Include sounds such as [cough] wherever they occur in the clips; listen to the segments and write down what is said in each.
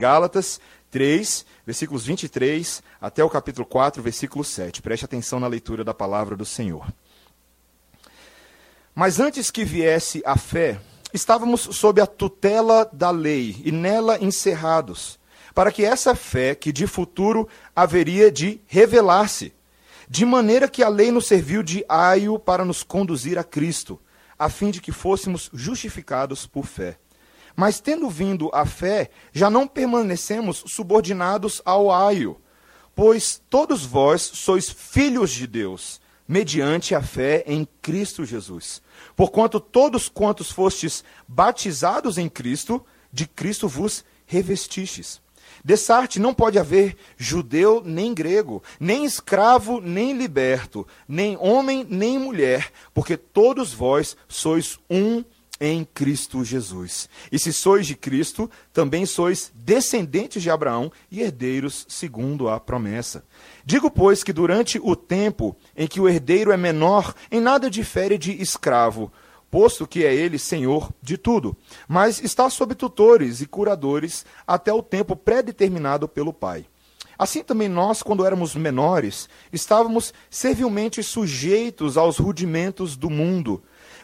Gálatas 3, versículos 23 até o capítulo 4, versículo 7. Preste atenção na leitura da palavra do Senhor. Mas antes que viesse a fé, estávamos sob a tutela da lei e nela encerrados, para que essa fé, que de futuro haveria de revelar-se, de maneira que a lei nos serviu de aio para nos conduzir a Cristo, a fim de que fôssemos justificados por fé. Mas tendo vindo a fé, já não permanecemos subordinados ao aio, pois todos vós sois filhos de Deus, mediante a fé em Cristo Jesus. Porquanto todos quantos fostes batizados em Cristo, de Cristo vos revestistes. Dessarte não pode haver judeu nem grego, nem escravo nem liberto, nem homem nem mulher, porque todos vós sois um em Cristo Jesus. E se sois de Cristo, também sois descendentes de Abraão e herdeiros segundo a promessa. Digo, pois, que durante o tempo em que o herdeiro é menor, em nada difere de escravo, posto que é ele senhor de tudo, mas está sob tutores e curadores até o tempo pré-determinado pelo Pai. Assim também nós, quando éramos menores, estávamos servilmente sujeitos aos rudimentos do mundo.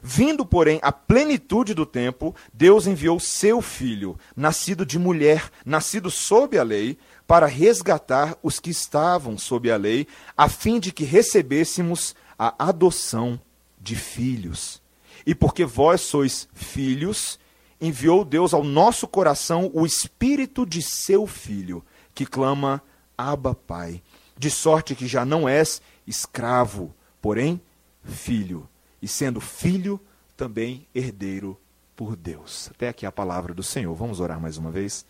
Vindo, porém, a plenitude do tempo, Deus enviou seu filho, nascido de mulher, nascido sob a lei, para resgatar os que estavam sob a lei, a fim de que recebêssemos a adoção de filhos. E porque vós sois filhos, enviou Deus ao nosso coração o espírito de seu filho, que clama: Abba, Pai. De sorte que já não és escravo, porém filho e sendo filho, também herdeiro por Deus. Até aqui a palavra do Senhor. Vamos orar mais uma vez.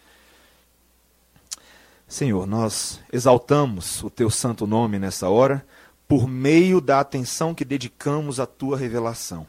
Senhor, nós exaltamos o teu santo nome nessa hora, por meio da atenção que dedicamos à tua revelação.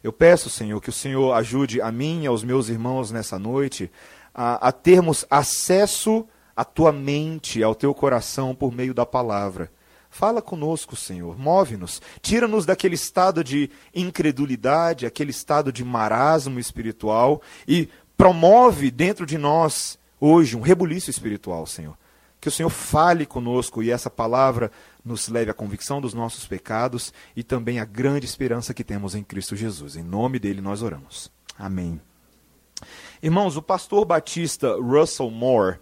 Eu peço, Senhor, que o Senhor ajude a mim e aos meus irmãos nessa noite a, a termos acesso à tua mente, ao teu coração por meio da palavra Fala conosco, Senhor, move-nos, tira-nos daquele estado de incredulidade, aquele estado de marasmo espiritual e promove dentro de nós hoje um rebuliço espiritual, Senhor. Que o Senhor fale conosco e essa palavra nos leve à convicção dos nossos pecados e também à grande esperança que temos em Cristo Jesus. Em nome dele nós oramos. Amém. Irmãos, o pastor batista Russell Moore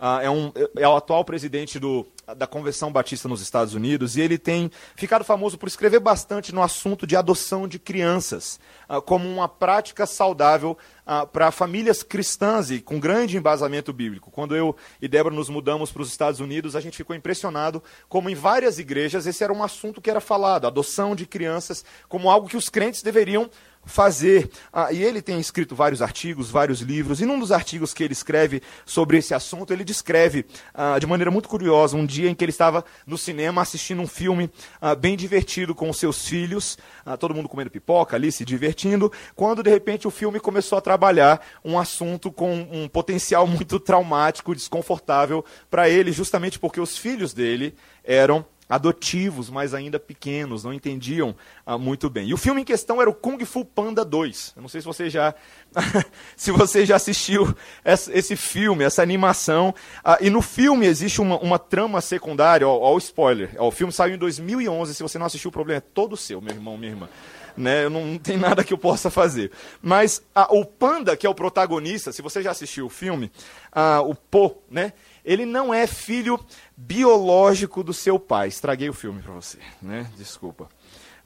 uh, é, um, é o atual presidente do da Convenção Batista nos Estados Unidos, e ele tem ficado famoso por escrever bastante no assunto de adoção de crianças, uh, como uma prática saudável uh, para famílias cristãs e com grande embasamento bíblico. Quando eu e Débora nos mudamos para os Estados Unidos, a gente ficou impressionado como em várias igrejas esse era um assunto que era falado, adoção de crianças, como algo que os crentes deveriam fazer. Ah, e ele tem escrito vários artigos, vários livros, e num dos artigos que ele escreve sobre esse assunto, ele descreve ah, de maneira muito curiosa um dia em que ele estava no cinema assistindo um filme ah, bem divertido com os seus filhos, ah, todo mundo comendo pipoca ali, se divertindo, quando de repente o filme começou a trabalhar um assunto com um potencial [laughs] muito traumático, desconfortável para ele, justamente porque os filhos dele eram adotivos, mas ainda pequenos, não entendiam ah, muito bem. E o filme em questão era o Kung Fu Panda 2. Eu não sei se você já, [laughs] se você já assistiu esse filme, essa animação. Ah, e no filme existe uma, uma trama secundária, ó, ó, o spoiler. Ó, o filme saiu em 2011, se você não assistiu, o problema é todo seu, meu irmão, minha irmã. Né, eu não, não tem nada que eu possa fazer. Mas ah, o panda, que é o protagonista, se você já assistiu o filme, ah, o Po, né, ele não é filho biológico do seu pai. Estraguei o filme para você, né? Desculpa.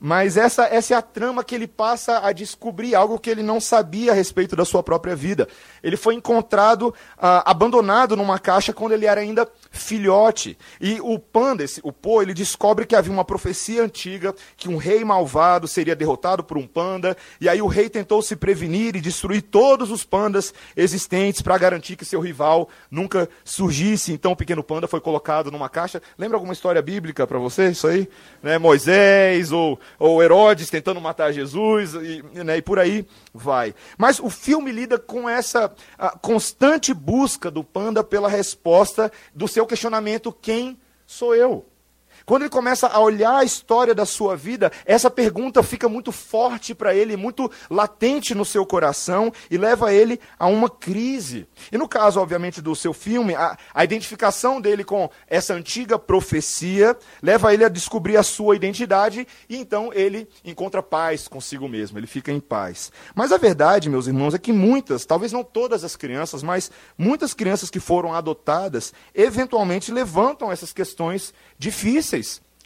Mas essa, essa é a trama que ele passa a descobrir algo que ele não sabia a respeito da sua própria vida. Ele foi encontrado ah, abandonado numa caixa quando ele era ainda filhote. E o panda, esse, o Po, ele descobre que havia uma profecia antiga que um rei malvado seria derrotado por um panda. E aí o rei tentou se prevenir e destruir todos os pandas existentes para garantir que seu rival nunca surgisse. Então o pequeno panda foi colocado numa caixa. Lembra alguma história bíblica para você isso aí? Né? Moisés ou ou Herodes tentando matar Jesus, e, né, e por aí vai. Mas o filme lida com essa constante busca do panda pela resposta do seu questionamento: quem sou eu? Quando ele começa a olhar a história da sua vida, essa pergunta fica muito forte para ele, muito latente no seu coração e leva ele a uma crise. E no caso, obviamente, do seu filme, a, a identificação dele com essa antiga profecia leva ele a descobrir a sua identidade e então ele encontra paz consigo mesmo, ele fica em paz. Mas a verdade, meus irmãos, é que muitas, talvez não todas as crianças, mas muitas crianças que foram adotadas, eventualmente levantam essas questões difíceis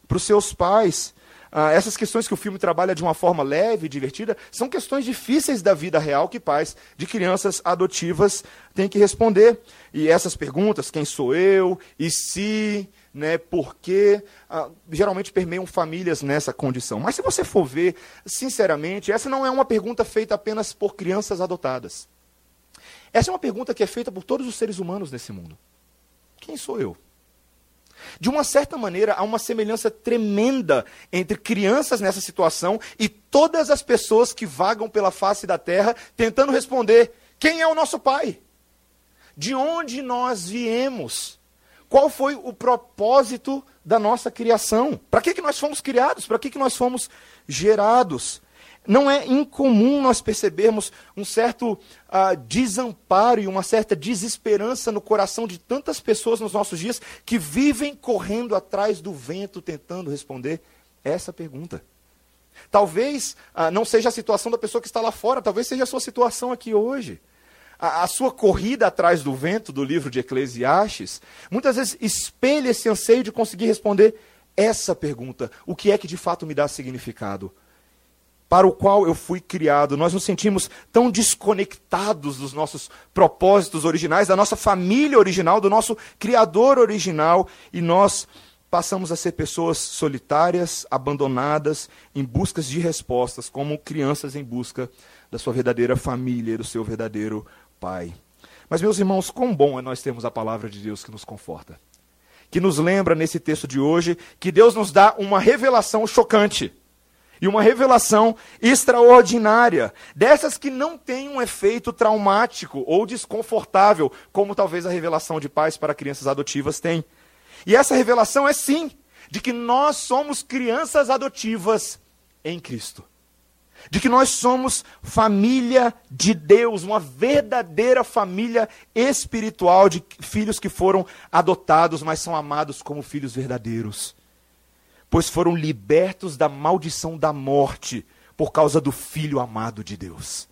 para os seus pais. Ah, essas questões que o filme trabalha de uma forma leve e divertida são questões difíceis da vida real que pais de crianças adotivas têm que responder. E essas perguntas, quem sou eu, e se, né, por quê, ah, geralmente permeiam famílias nessa condição. Mas se você for ver, sinceramente, essa não é uma pergunta feita apenas por crianças adotadas. Essa é uma pergunta que é feita por todos os seres humanos nesse mundo. Quem sou eu? De uma certa maneira, há uma semelhança tremenda entre crianças nessa situação e todas as pessoas que vagam pela face da terra tentando responder: quem é o nosso pai? De onde nós viemos? Qual foi o propósito da nossa criação? Para que, que nós fomos criados? Para que, que nós fomos gerados? Não é incomum nós percebermos um certo uh, desamparo e uma certa desesperança no coração de tantas pessoas nos nossos dias que vivem correndo atrás do vento tentando responder essa pergunta. Talvez uh, não seja a situação da pessoa que está lá fora, talvez seja a sua situação aqui hoje. A, a sua corrida atrás do vento do livro de Eclesiastes muitas vezes espelha esse anseio de conseguir responder essa pergunta: o que é que de fato me dá significado? Para o qual eu fui criado. Nós nos sentimos tão desconectados dos nossos propósitos originais, da nossa família original, do nosso Criador original, e nós passamos a ser pessoas solitárias, abandonadas, em busca de respostas, como crianças em busca da sua verdadeira família, do seu verdadeiro pai. Mas, meus irmãos, quão bom é nós termos a palavra de Deus que nos conforta. Que nos lembra nesse texto de hoje que Deus nos dá uma revelação chocante e uma revelação extraordinária, dessas que não tem um efeito traumático ou desconfortável, como talvez a revelação de pais para crianças adotivas tem. E essa revelação é sim, de que nós somos crianças adotivas em Cristo. De que nós somos família de Deus, uma verdadeira família espiritual de filhos que foram adotados, mas são amados como filhos verdadeiros pois foram libertos da maldição da morte por causa do Filho amado de Deus.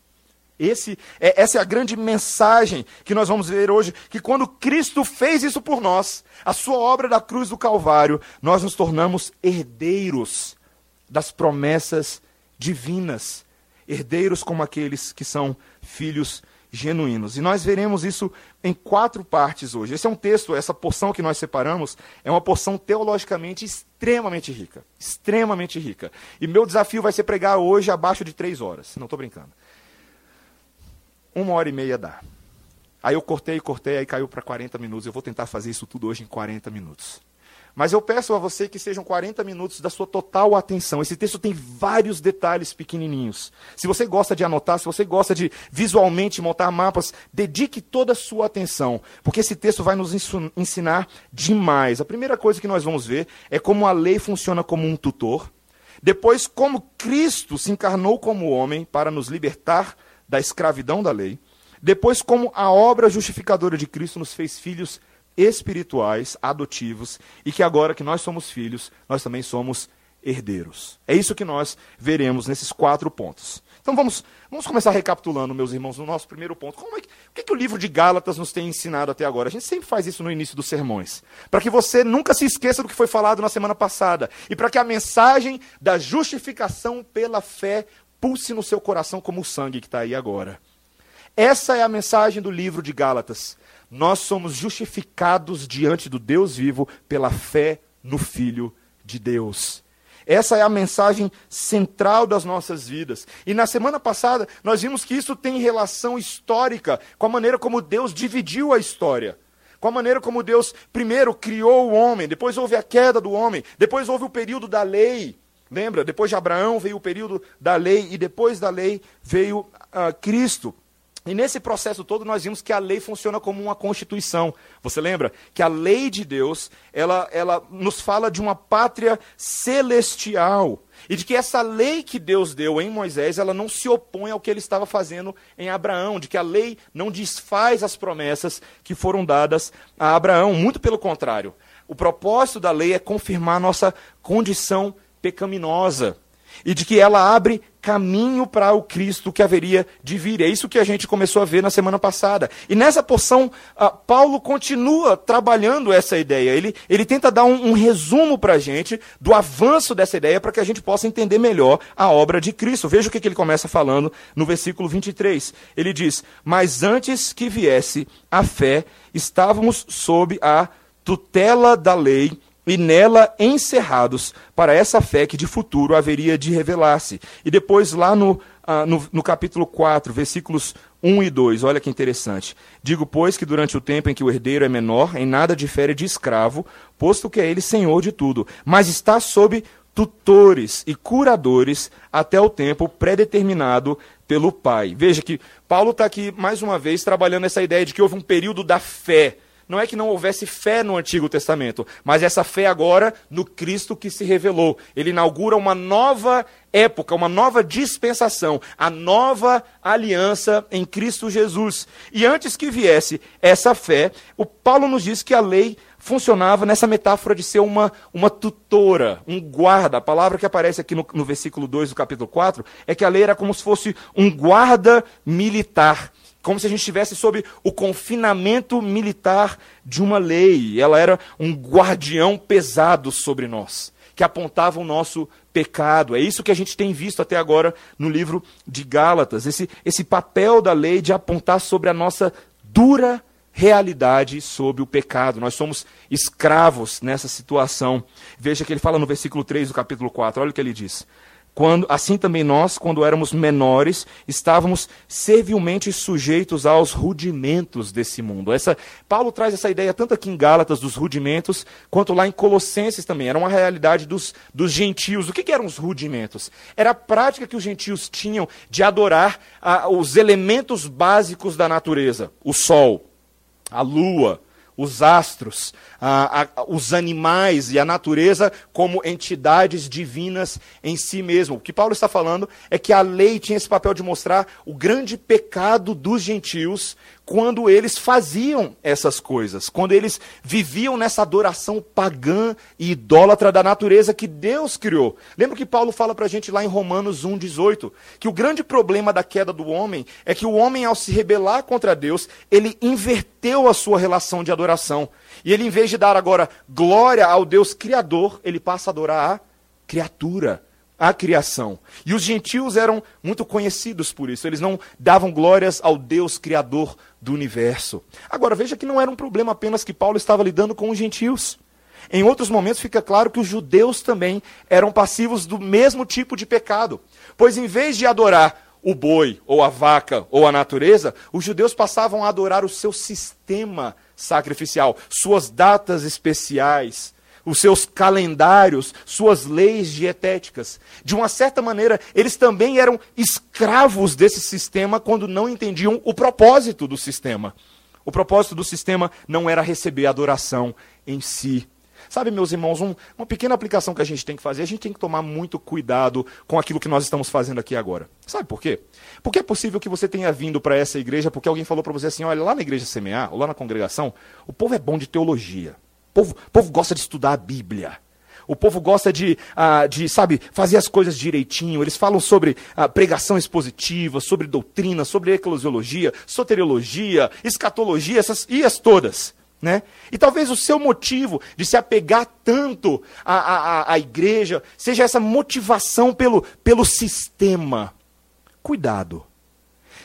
Esse, é, essa é a grande mensagem que nós vamos ver hoje: que quando Cristo fez isso por nós, a sua obra da cruz do Calvário, nós nos tornamos herdeiros das promessas divinas, herdeiros como aqueles que são filhos genuínos. E nós veremos isso em quatro partes hoje. Esse é um texto, essa porção que nós separamos, é uma porção teologicamente extremamente rica. Extremamente rica. E meu desafio vai ser pregar hoje abaixo de três horas. Não estou brincando. Uma hora e meia dá. Aí eu cortei, cortei, aí caiu para 40 minutos. Eu vou tentar fazer isso tudo hoje em 40 minutos. Mas eu peço a você que sejam 40 minutos da sua total atenção. Esse texto tem vários detalhes pequenininhos. Se você gosta de anotar, se você gosta de visualmente montar mapas, dedique toda a sua atenção, porque esse texto vai nos ensinar demais. A primeira coisa que nós vamos ver é como a lei funciona como um tutor. Depois, como Cristo se encarnou como homem para nos libertar da escravidão da lei. Depois, como a obra justificadora de Cristo nos fez filhos espirituais, adotivos, e que agora que nós somos filhos, nós também somos herdeiros. É isso que nós veremos nesses quatro pontos. Então vamos, vamos começar recapitulando, meus irmãos, no nosso primeiro ponto. Como é que, o que, é que o livro de Gálatas nos tem ensinado até agora? A gente sempre faz isso no início dos sermões. Para que você nunca se esqueça do que foi falado na semana passada. E para que a mensagem da justificação pela fé pulse no seu coração como o sangue que está aí agora. Essa é a mensagem do livro de Gálatas. Nós somos justificados diante do Deus vivo pela fé no Filho de Deus. Essa é a mensagem central das nossas vidas. E na semana passada, nós vimos que isso tem relação histórica com a maneira como Deus dividiu a história. Com a maneira como Deus primeiro criou o homem, depois houve a queda do homem, depois houve o período da lei. Lembra? Depois de Abraão veio o período da lei e depois da lei veio uh, Cristo. E nesse processo todo nós vimos que a lei funciona como uma constituição. Você lembra que a lei de Deus, ela, ela nos fala de uma pátria celestial. E de que essa lei que Deus deu em Moisés, ela não se opõe ao que ele estava fazendo em Abraão, de que a lei não desfaz as promessas que foram dadas a Abraão, muito pelo contrário. O propósito da lei é confirmar nossa condição pecaminosa e de que ela abre caminho para o Cristo que haveria de vir. É isso que a gente começou a ver na semana passada. E nessa porção, uh, Paulo continua trabalhando essa ideia. Ele, ele tenta dar um, um resumo para a gente do avanço dessa ideia para que a gente possa entender melhor a obra de Cristo. Veja o que, que ele começa falando no versículo 23. Ele diz: Mas antes que viesse a fé, estávamos sob a tutela da lei e nela encerrados para essa fé que de futuro haveria de revelar-se. E depois, lá no, ah, no, no, capítulo 4, versículos 1 e 2, olha que interessante. Digo, pois, que durante o tempo em que o herdeiro é menor, em nada difere de escravo, posto que é ele senhor de tudo, mas está sob tutores e curadores até o tempo predeterminado pelo Pai. Veja que Paulo está aqui mais uma vez trabalhando essa ideia de que houve um período da fé não é que não houvesse fé no Antigo Testamento, mas essa fé agora no Cristo que se revelou. Ele inaugura uma nova época, uma nova dispensação, a nova aliança em Cristo Jesus. E antes que viesse essa fé, o Paulo nos diz que a lei funcionava nessa metáfora de ser uma, uma tutora, um guarda. A palavra que aparece aqui no, no versículo 2 do capítulo 4 é que a lei era como se fosse um guarda militar como se a gente estivesse sob o confinamento militar de uma lei. Ela era um guardião pesado sobre nós, que apontava o nosso pecado. É isso que a gente tem visto até agora no livro de Gálatas, esse, esse papel da lei de apontar sobre a nossa dura realidade sobre o pecado. Nós somos escravos nessa situação. Veja que ele fala no versículo 3 do capítulo 4, olha o que ele diz. Quando, assim também nós, quando éramos menores, estávamos servilmente sujeitos aos rudimentos desse mundo. Essa, Paulo traz essa ideia tanto aqui em Gálatas dos rudimentos, quanto lá em Colossenses também. Era uma realidade dos, dos gentios. O que, que eram os rudimentos? Era a prática que os gentios tinham de adorar ah, os elementos básicos da natureza: o sol, a lua, os astros, a, a, os animais e a natureza como entidades divinas em si mesmo. O que Paulo está falando é que a lei tinha esse papel de mostrar o grande pecado dos gentios quando eles faziam essas coisas, quando eles viviam nessa adoração pagã e idólatra da natureza que Deus criou. Lembra que Paulo fala para a gente lá em Romanos 1,18 que o grande problema da queda do homem é que o homem, ao se rebelar contra Deus, ele inverteu a sua relação de adoração. E ele, em vez de dar agora glória ao Deus Criador, ele passa a adorar a criatura a criação. E os gentios eram muito conhecidos por isso. Eles não davam glórias ao Deus criador do universo. Agora, veja que não era um problema apenas que Paulo estava lidando com os gentios. Em outros momentos fica claro que os judeus também eram passivos do mesmo tipo de pecado. Pois em vez de adorar o boi, ou a vaca, ou a natureza, os judeus passavam a adorar o seu sistema sacrificial, suas datas especiais, os seus calendários, suas leis dietéticas. De uma certa maneira, eles também eram escravos desse sistema quando não entendiam o propósito do sistema. O propósito do sistema não era receber adoração em si. Sabe, meus irmãos, um, uma pequena aplicação que a gente tem que fazer, a gente tem que tomar muito cuidado com aquilo que nós estamos fazendo aqui agora. Sabe por quê? Porque é possível que você tenha vindo para essa igreja porque alguém falou para você assim: olha, lá na igreja semear, ou lá na congregação, o povo é bom de teologia povo, povo gosta de estudar a Bíblia. O povo gosta de, uh, de, sabe, fazer as coisas direitinho. Eles falam sobre uh, pregação expositiva, sobre doutrina, sobre eclesiologia, soteriologia, escatologia, essas ias todas. Né? E talvez o seu motivo de se apegar tanto à, à, à igreja seja essa motivação pelo, pelo sistema. Cuidado.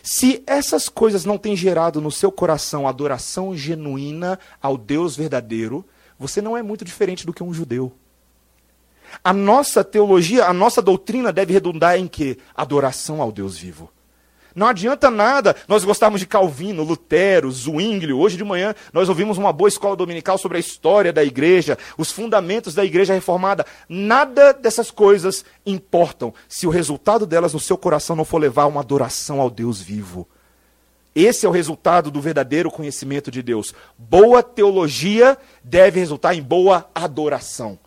Se essas coisas não têm gerado no seu coração adoração genuína ao Deus verdadeiro, você não é muito diferente do que um judeu. A nossa teologia, a nossa doutrina deve redundar em que? Adoração ao Deus vivo. Não adianta nada nós gostarmos de Calvino, Lutero, Zwinglio. Hoje de manhã nós ouvimos uma boa escola dominical sobre a história da igreja, os fundamentos da igreja reformada. Nada dessas coisas importam se o resultado delas no seu coração não for levar uma adoração ao Deus vivo. Esse é o resultado do verdadeiro conhecimento de Deus. Boa teologia deve resultar em boa adoração,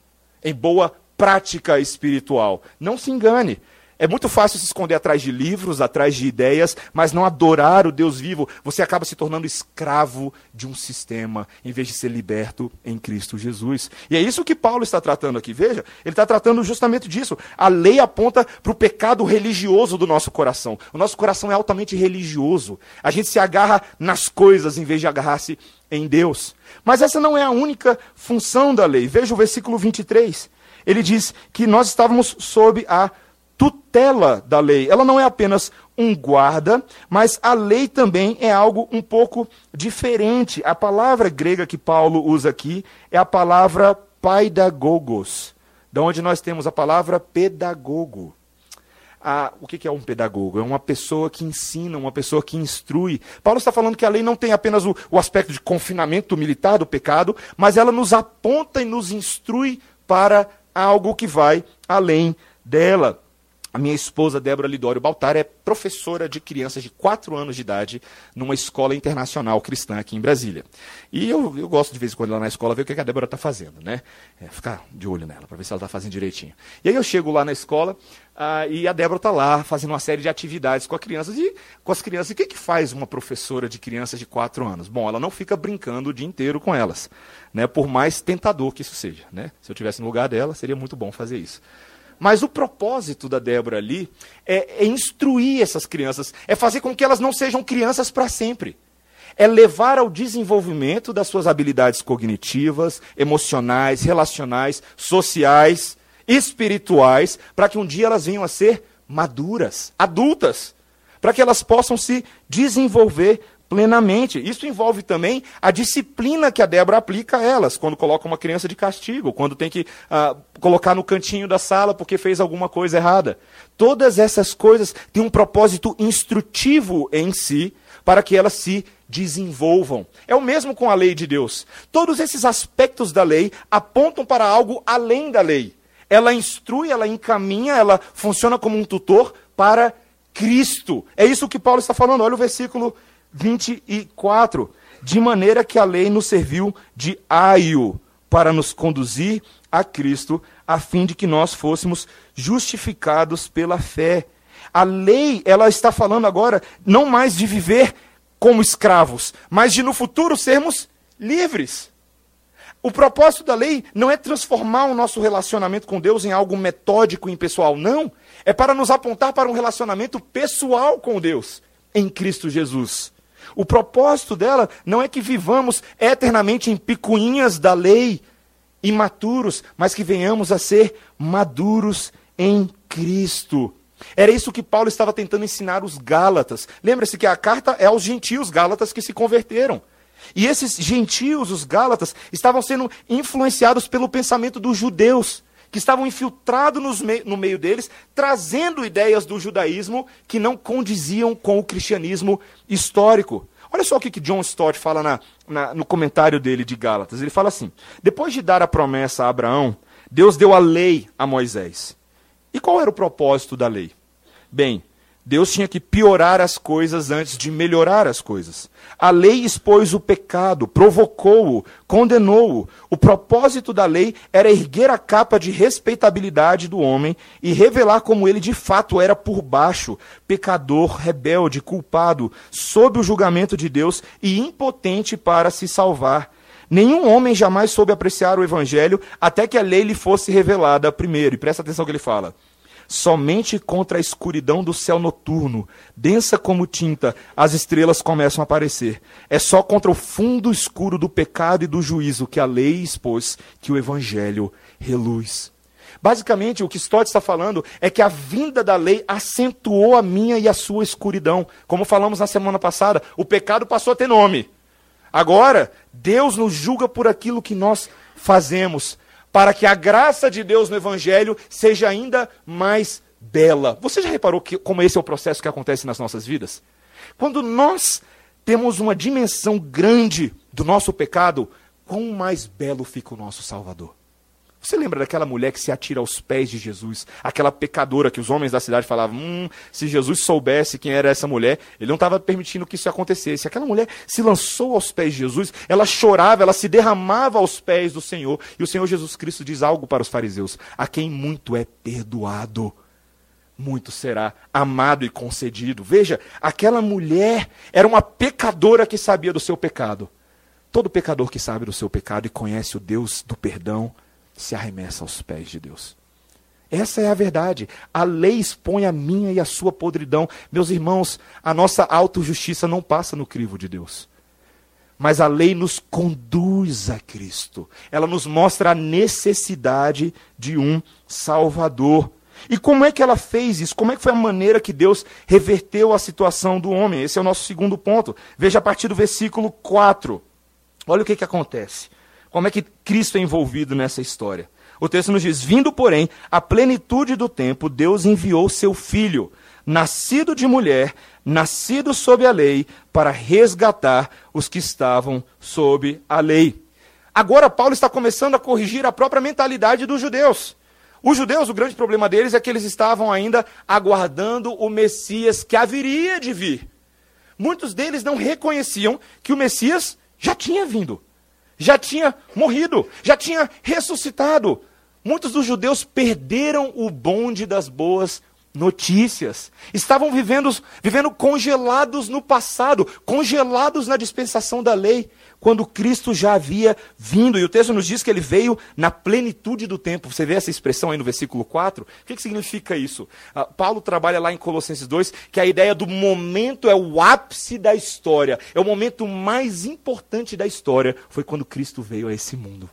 em boa prática espiritual. Não se engane. É muito fácil se esconder atrás de livros, atrás de ideias, mas não adorar o Deus vivo. Você acaba se tornando escravo de um sistema, em vez de ser liberto em Cristo Jesus. E é isso que Paulo está tratando aqui. Veja, ele está tratando justamente disso. A lei aponta para o pecado religioso do nosso coração. O nosso coração é altamente religioso. A gente se agarra nas coisas em vez de agarrar-se em Deus. Mas essa não é a única função da lei. Veja o versículo 23. Ele diz que nós estávamos sob a tutela da lei. Ela não é apenas um guarda, mas a lei também é algo um pouco diferente. A palavra grega que Paulo usa aqui é a palavra paidagogos, da onde nós temos a palavra pedagogo. Ah, o que é um pedagogo? É uma pessoa que ensina, uma pessoa que instrui. Paulo está falando que a lei não tem apenas o, o aspecto de confinamento militar do pecado, mas ela nos aponta e nos instrui para algo que vai além dela. A minha esposa, Débora Lidório Baltar, é professora de crianças de 4 anos de idade numa escola internacional cristã aqui em Brasília. E eu, eu gosto de vez em quando lá na escola ver o que a Débora está fazendo, né? É, ficar de olho nela, para ver se ela está fazendo direitinho. E aí eu chego lá na escola ah, e a Débora está lá fazendo uma série de atividades com. E com as crianças, e o que, que faz uma professora de crianças de 4 anos? Bom, ela não fica brincando o dia inteiro com elas, né? por mais tentador que isso seja. Né? Se eu tivesse no lugar dela, seria muito bom fazer isso. Mas o propósito da Débora ali é, é instruir essas crianças, é fazer com que elas não sejam crianças para sempre. É levar ao desenvolvimento das suas habilidades cognitivas, emocionais, relacionais, sociais, espirituais, para que um dia elas venham a ser maduras, adultas, para que elas possam se desenvolver plenamente. Isso envolve também a disciplina que a Débora aplica a elas, quando coloca uma criança de castigo, quando tem que uh, colocar no cantinho da sala porque fez alguma coisa errada. Todas essas coisas têm um propósito instrutivo em si para que elas se desenvolvam. É o mesmo com a lei de Deus. Todos esses aspectos da lei apontam para algo além da lei. Ela instrui, ela encaminha, ela funciona como um tutor para Cristo. É isso que Paulo está falando. Olha o versículo 24. De maneira que a lei nos serviu de aio para nos conduzir a Cristo, a fim de que nós fôssemos justificados pela fé. A lei, ela está falando agora não mais de viver como escravos, mas de no futuro sermos livres. O propósito da lei não é transformar o nosso relacionamento com Deus em algo metódico e impessoal, não. É para nos apontar para um relacionamento pessoal com Deus, em Cristo Jesus. O propósito dela não é que vivamos eternamente em picuinhas da lei, imaturos, mas que venhamos a ser maduros em Cristo. Era isso que Paulo estava tentando ensinar os Gálatas. Lembra-se que a carta é aos gentios Gálatas que se converteram. E esses gentios, os Gálatas, estavam sendo influenciados pelo pensamento dos judeus que estavam infiltrados no meio deles, trazendo ideias do judaísmo que não condiziam com o cristianismo histórico. Olha só o que, que John Stott fala na, na, no comentário dele de Gálatas. Ele fala assim: depois de dar a promessa a Abraão, Deus deu a lei a Moisés. E qual era o propósito da lei? Bem, Deus tinha que piorar as coisas antes de melhorar as coisas. A lei expôs o pecado, provocou-o, condenou-o. O propósito da lei era erguer a capa de respeitabilidade do homem e revelar como ele de fato era por baixo, pecador, rebelde, culpado, sob o julgamento de Deus e impotente para se salvar. Nenhum homem jamais soube apreciar o evangelho até que a lei lhe fosse revelada primeiro. E presta atenção que ele fala. Somente contra a escuridão do céu noturno, densa como tinta, as estrelas começam a aparecer. É só contra o fundo escuro do pecado e do juízo que a lei expôs que o evangelho reluz. Basicamente, o que Stott está falando é que a vinda da lei acentuou a minha e a sua escuridão. Como falamos na semana passada, o pecado passou a ter nome. Agora, Deus nos julga por aquilo que nós fazemos para que a graça de Deus no Evangelho seja ainda mais bela. Você já reparou que, como esse é o processo que acontece nas nossas vidas? Quando nós temos uma dimensão grande do nosso pecado, quão mais belo fica o nosso Salvador. Você lembra daquela mulher que se atira aos pés de Jesus? Aquela pecadora que os homens da cidade falavam: hum, se Jesus soubesse quem era essa mulher, ele não estava permitindo que isso acontecesse. Aquela mulher se lançou aos pés de Jesus, ela chorava, ela se derramava aos pés do Senhor. E o Senhor Jesus Cristo diz algo para os fariseus: a quem muito é perdoado, muito será amado e concedido. Veja, aquela mulher era uma pecadora que sabia do seu pecado. Todo pecador que sabe do seu pecado e conhece o Deus do perdão se arremessa aos pés de Deus. Essa é a verdade. A lei expõe a minha e a sua podridão. Meus irmãos, a nossa autojustiça não passa no crivo de Deus. Mas a lei nos conduz a Cristo. Ela nos mostra a necessidade de um Salvador. E como é que ela fez isso? Como é que foi a maneira que Deus reverteu a situação do homem? Esse é o nosso segundo ponto. Veja a partir do versículo 4. Olha o que, que acontece. Como é que Cristo é envolvido nessa história? O texto nos diz: Vindo, porém, a plenitude do tempo, Deus enviou seu filho, nascido de mulher, nascido sob a lei, para resgatar os que estavam sob a lei. Agora, Paulo está começando a corrigir a própria mentalidade dos judeus. Os judeus, o grande problema deles é que eles estavam ainda aguardando o Messias que haveria de vir. Muitos deles não reconheciam que o Messias já tinha vindo já tinha morrido, já tinha ressuscitado. Muitos dos judeus perderam o bonde das boas notícias. Estavam vivendo, vivendo congelados no passado, congelados na dispensação da lei, quando Cristo já havia vindo. E o texto nos diz que ele veio na plenitude do tempo. Você vê essa expressão aí no versículo 4? O que, que significa isso? Uh, Paulo trabalha lá em Colossenses 2 que a ideia do momento é o ápice da história, é o momento mais importante da história. Foi quando Cristo veio a esse mundo.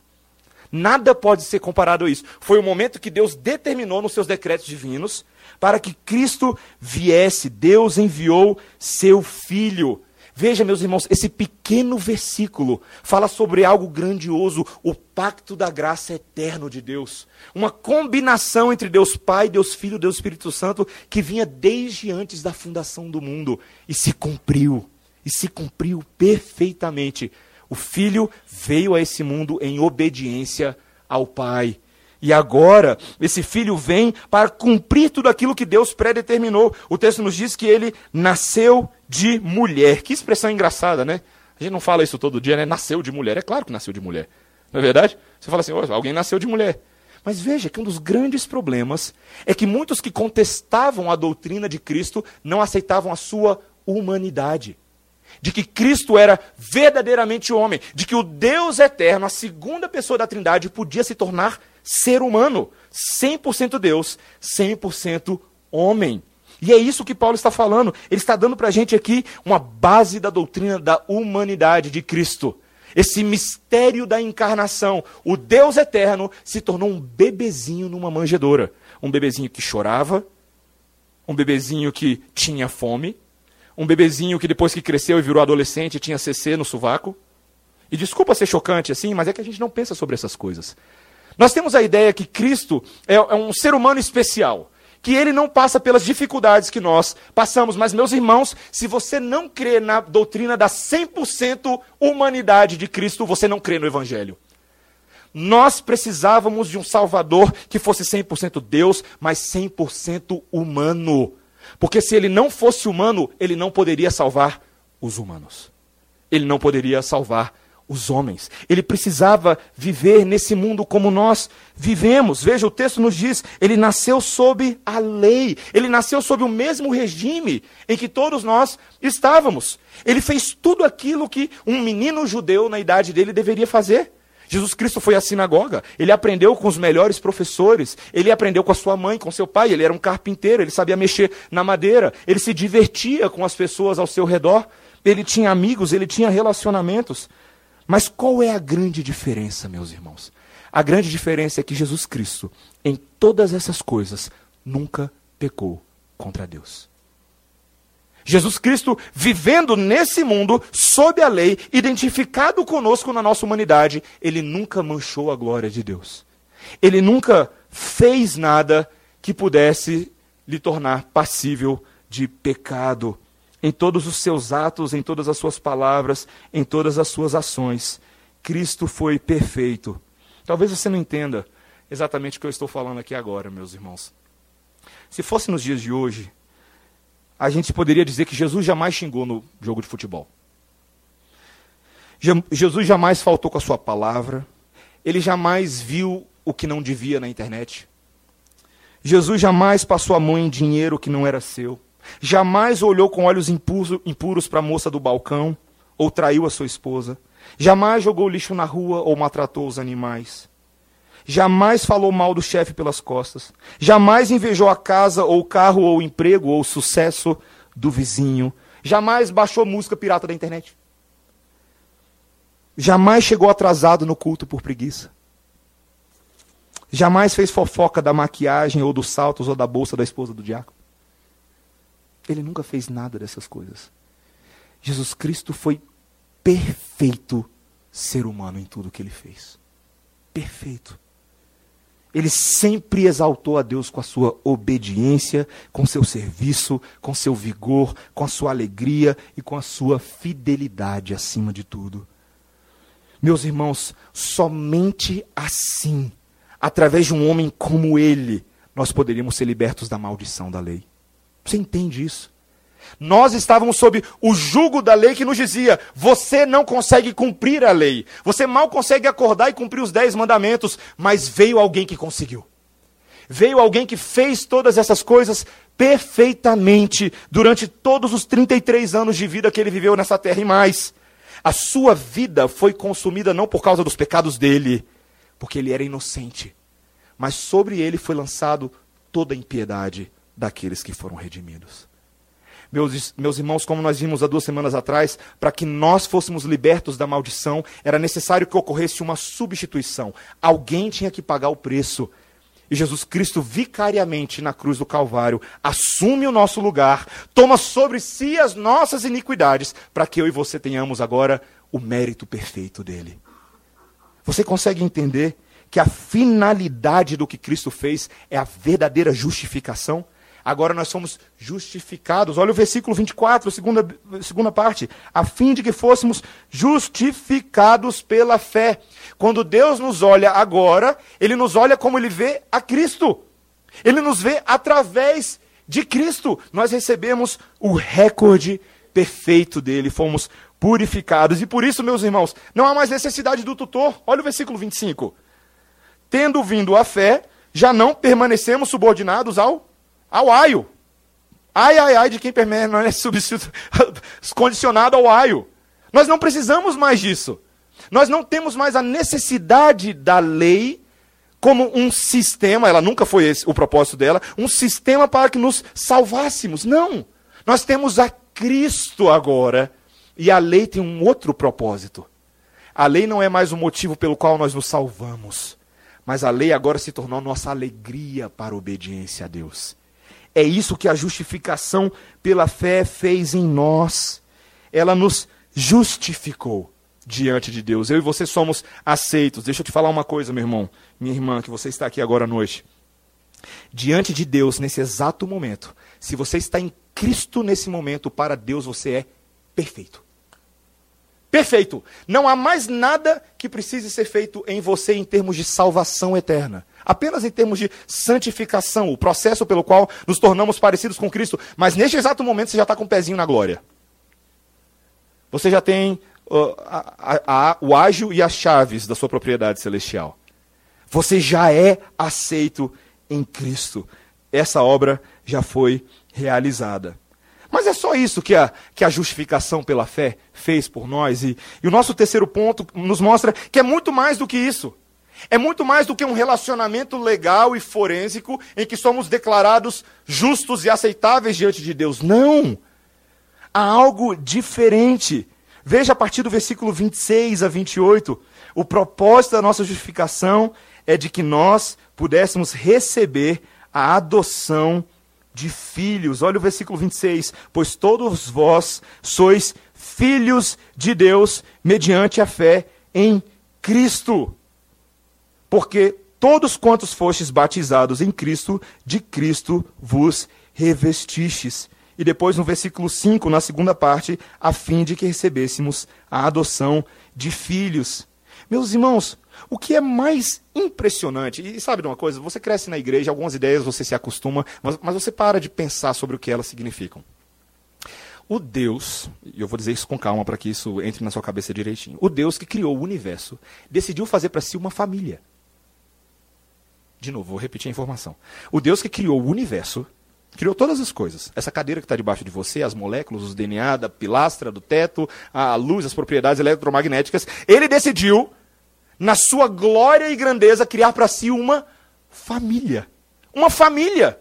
Nada pode ser comparado a isso. Foi o momento que Deus determinou nos seus decretos divinos para que Cristo viesse. Deus enviou seu Filho. Veja, meus irmãos, esse pequeno versículo fala sobre algo grandioso, o pacto da graça eterno de Deus. Uma combinação entre Deus Pai, Deus Filho, Deus Espírito Santo, que vinha desde antes da fundação do mundo e se cumpriu. E se cumpriu perfeitamente o filho veio a esse mundo em obediência ao pai. E agora, esse filho vem para cumprir tudo aquilo que Deus predeterminou. O texto nos diz que ele nasceu de mulher. Que expressão engraçada, né? A gente não fala isso todo dia, né? Nasceu de mulher. É claro que nasceu de mulher. Não é verdade? Você fala assim, alguém nasceu de mulher. Mas veja que um dos grandes problemas é que muitos que contestavam a doutrina de Cristo não aceitavam a sua humanidade de que Cristo era verdadeiramente homem, de que o Deus eterno, a segunda pessoa da Trindade, podia se tornar ser humano, 100% Deus, 100% homem. E é isso que Paulo está falando. Ele está dando para a gente aqui uma base da doutrina da humanidade de Cristo. Esse mistério da encarnação. O Deus eterno se tornou um bebezinho numa manjedoura. Um bebezinho que chorava, um bebezinho que tinha fome, um bebezinho que depois que cresceu e virou adolescente tinha CC no sovaco. E desculpa ser chocante assim, mas é que a gente não pensa sobre essas coisas. Nós temos a ideia que Cristo é, é um ser humano especial, que ele não passa pelas dificuldades que nós passamos. Mas, meus irmãos, se você não crê na doutrina da 100% humanidade de Cristo, você não crê no Evangelho. Nós precisávamos de um Salvador que fosse 100% Deus, mas 100% humano. Porque se ele não fosse humano, ele não poderia salvar os humanos. Ele não poderia salvar os homens. Ele precisava viver nesse mundo como nós vivemos. Veja, o texto nos diz: ele nasceu sob a lei, ele nasceu sob o mesmo regime em que todos nós estávamos. Ele fez tudo aquilo que um menino judeu na idade dele deveria fazer. Jesus Cristo foi à sinagoga, ele aprendeu com os melhores professores, ele aprendeu com a sua mãe, com seu pai, ele era um carpinteiro, ele sabia mexer na madeira, ele se divertia com as pessoas ao seu redor, ele tinha amigos, ele tinha relacionamentos. Mas qual é a grande diferença, meus irmãos? A grande diferença é que Jesus Cristo, em todas essas coisas, nunca pecou contra Deus. Jesus Cristo vivendo nesse mundo, sob a lei, identificado conosco na nossa humanidade, ele nunca manchou a glória de Deus. Ele nunca fez nada que pudesse lhe tornar passível de pecado. Em todos os seus atos, em todas as suas palavras, em todas as suas ações. Cristo foi perfeito. Talvez você não entenda exatamente o que eu estou falando aqui agora, meus irmãos. Se fosse nos dias de hoje, a gente poderia dizer que Jesus jamais xingou no jogo de futebol. Jesus jamais faltou com a sua palavra. Ele jamais viu o que não devia na internet. Jesus jamais passou a mão em dinheiro que não era seu. Jamais olhou com olhos impuros para a moça do balcão ou traiu a sua esposa. Jamais jogou lixo na rua ou maltratou os animais. Jamais falou mal do chefe pelas costas. Jamais invejou a casa ou o carro ou o emprego ou o sucesso do vizinho. Jamais baixou música pirata da internet. Jamais chegou atrasado no culto por preguiça. Jamais fez fofoca da maquiagem ou dos saltos ou da bolsa da esposa do diácono. Ele nunca fez nada dessas coisas. Jesus Cristo foi perfeito ser humano em tudo que ele fez. Perfeito. Ele sempre exaltou a Deus com a sua obediência, com seu serviço, com seu vigor, com a sua alegria e com a sua fidelidade acima de tudo. Meus irmãos, somente assim, através de um homem como ele, nós poderíamos ser libertos da maldição da lei. Você entende isso? Nós estávamos sob o jugo da lei que nos dizia: você não consegue cumprir a lei, você mal consegue acordar e cumprir os dez mandamentos, mas veio alguém que conseguiu. Veio alguém que fez todas essas coisas perfeitamente durante todos os 33 anos de vida que ele viveu nessa terra e mais. A sua vida foi consumida não por causa dos pecados dele, porque ele era inocente, mas sobre ele foi lançado toda a impiedade daqueles que foram redimidos. Meus, meus irmãos, como nós vimos há duas semanas atrás, para que nós fôssemos libertos da maldição, era necessário que ocorresse uma substituição. Alguém tinha que pagar o preço. E Jesus Cristo, vicariamente na cruz do Calvário, assume o nosso lugar, toma sobre si as nossas iniquidades, para que eu e você tenhamos agora o mérito perfeito dele. Você consegue entender que a finalidade do que Cristo fez é a verdadeira justificação? Agora nós somos justificados. Olha o versículo 24, segunda, segunda parte. A fim de que fôssemos justificados pela fé. Quando Deus nos olha agora, Ele nos olha como Ele vê a Cristo. Ele nos vê através de Cristo. Nós recebemos o recorde perfeito dele. Fomos purificados. E por isso, meus irmãos, não há mais necessidade do tutor. Olha o versículo 25. Tendo vindo a fé, já não permanecemos subordinados ao ao aio. Ai, ai, ai de quem permanece [laughs] condicionado ao aio. Nós não precisamos mais disso. Nós não temos mais a necessidade da lei como um sistema, ela nunca foi esse o propósito dela, um sistema para que nos salvássemos. Não. Nós temos a Cristo agora. E a lei tem um outro propósito. A lei não é mais o motivo pelo qual nós nos salvamos, mas a lei agora se tornou nossa alegria para a obediência a Deus. É isso que a justificação pela fé fez em nós. Ela nos justificou diante de Deus. Eu e você somos aceitos. Deixa eu te falar uma coisa, meu irmão, minha irmã, que você está aqui agora à noite. Diante de Deus, nesse exato momento, se você está em Cristo nesse momento, para Deus você é perfeito. Perfeito. Não há mais nada que precise ser feito em você em termos de salvação eterna apenas em termos de santificação, o processo pelo qual nos tornamos parecidos com Cristo. Mas neste exato momento você já está com o um pezinho na glória. Você já tem uh, a, a, a, o ágil e as chaves da sua propriedade celestial. Você já é aceito em Cristo. Essa obra já foi realizada. Mas é só isso que a, que a justificação pela fé fez por nós. E, e o nosso terceiro ponto nos mostra que é muito mais do que isso. É muito mais do que um relacionamento legal e forênsico em que somos declarados justos e aceitáveis diante de Deus. Não! Há algo diferente. Veja a partir do versículo 26 a 28. O propósito da nossa justificação é de que nós pudéssemos receber a adoção de filhos. Olha o versículo 26. Pois todos vós sois filhos de Deus mediante a fé em Cristo. Porque todos quantos fostes batizados em Cristo, de Cristo vos revestistes. E depois no versículo 5, na segunda parte, a fim de que recebêssemos a adoção de filhos. Meus irmãos, o que é mais impressionante, e sabe de uma coisa? Você cresce na igreja, algumas ideias você se acostuma, mas, mas você para de pensar sobre o que elas significam. O Deus, e eu vou dizer isso com calma para que isso entre na sua cabeça direitinho. O Deus que criou o universo decidiu fazer para si uma família. De novo, vou repetir a informação. O Deus que criou o universo, criou todas as coisas. Essa cadeira que está debaixo de você, as moléculas, os DNA da pilastra, do teto, a luz, as propriedades eletromagnéticas, ele decidiu, na sua glória e grandeza, criar para si uma família. Uma família.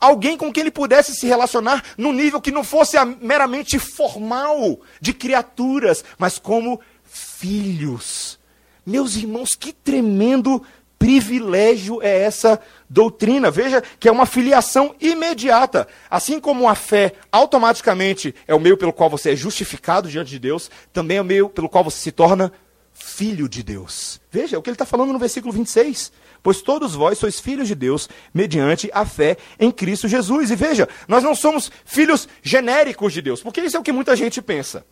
Alguém com quem ele pudesse se relacionar no nível que não fosse meramente formal de criaturas, mas como filhos. Meus irmãos, que tremendo privilégio é essa doutrina. Veja que é uma filiação imediata. Assim como a fé automaticamente é o meio pelo qual você é justificado diante de Deus, também é o meio pelo qual você se torna filho de Deus. Veja o que ele está falando no versículo 26 pois todos vós sois filhos de Deus mediante a fé em Cristo Jesus. E veja, nós não somos filhos genéricos de Deus, porque isso é o que muita gente pensa.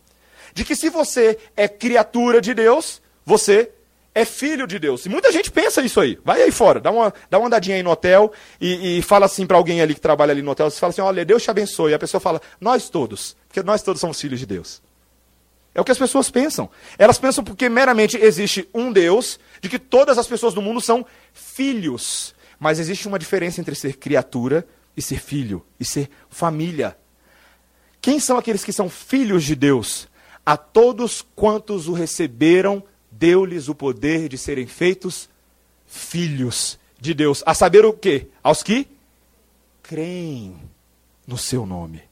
De que se você é criatura de Deus, você é filho de Deus. E muita gente pensa isso aí. Vai aí fora, dá uma, dá uma andadinha aí no hotel e, e fala assim para alguém ali que trabalha ali no hotel, você fala assim, olha, Deus te abençoe. E a pessoa fala, nós todos, porque nós todos somos filhos de Deus. É o que as pessoas pensam. Elas pensam porque meramente existe um Deus, de que todas as pessoas do mundo são filhos. Mas existe uma diferença entre ser criatura e ser filho, e ser família. Quem são aqueles que são filhos de Deus? A todos quantos o receberam, deu-lhes o poder de serem feitos filhos de Deus. A saber o quê? Aos que creem no seu nome.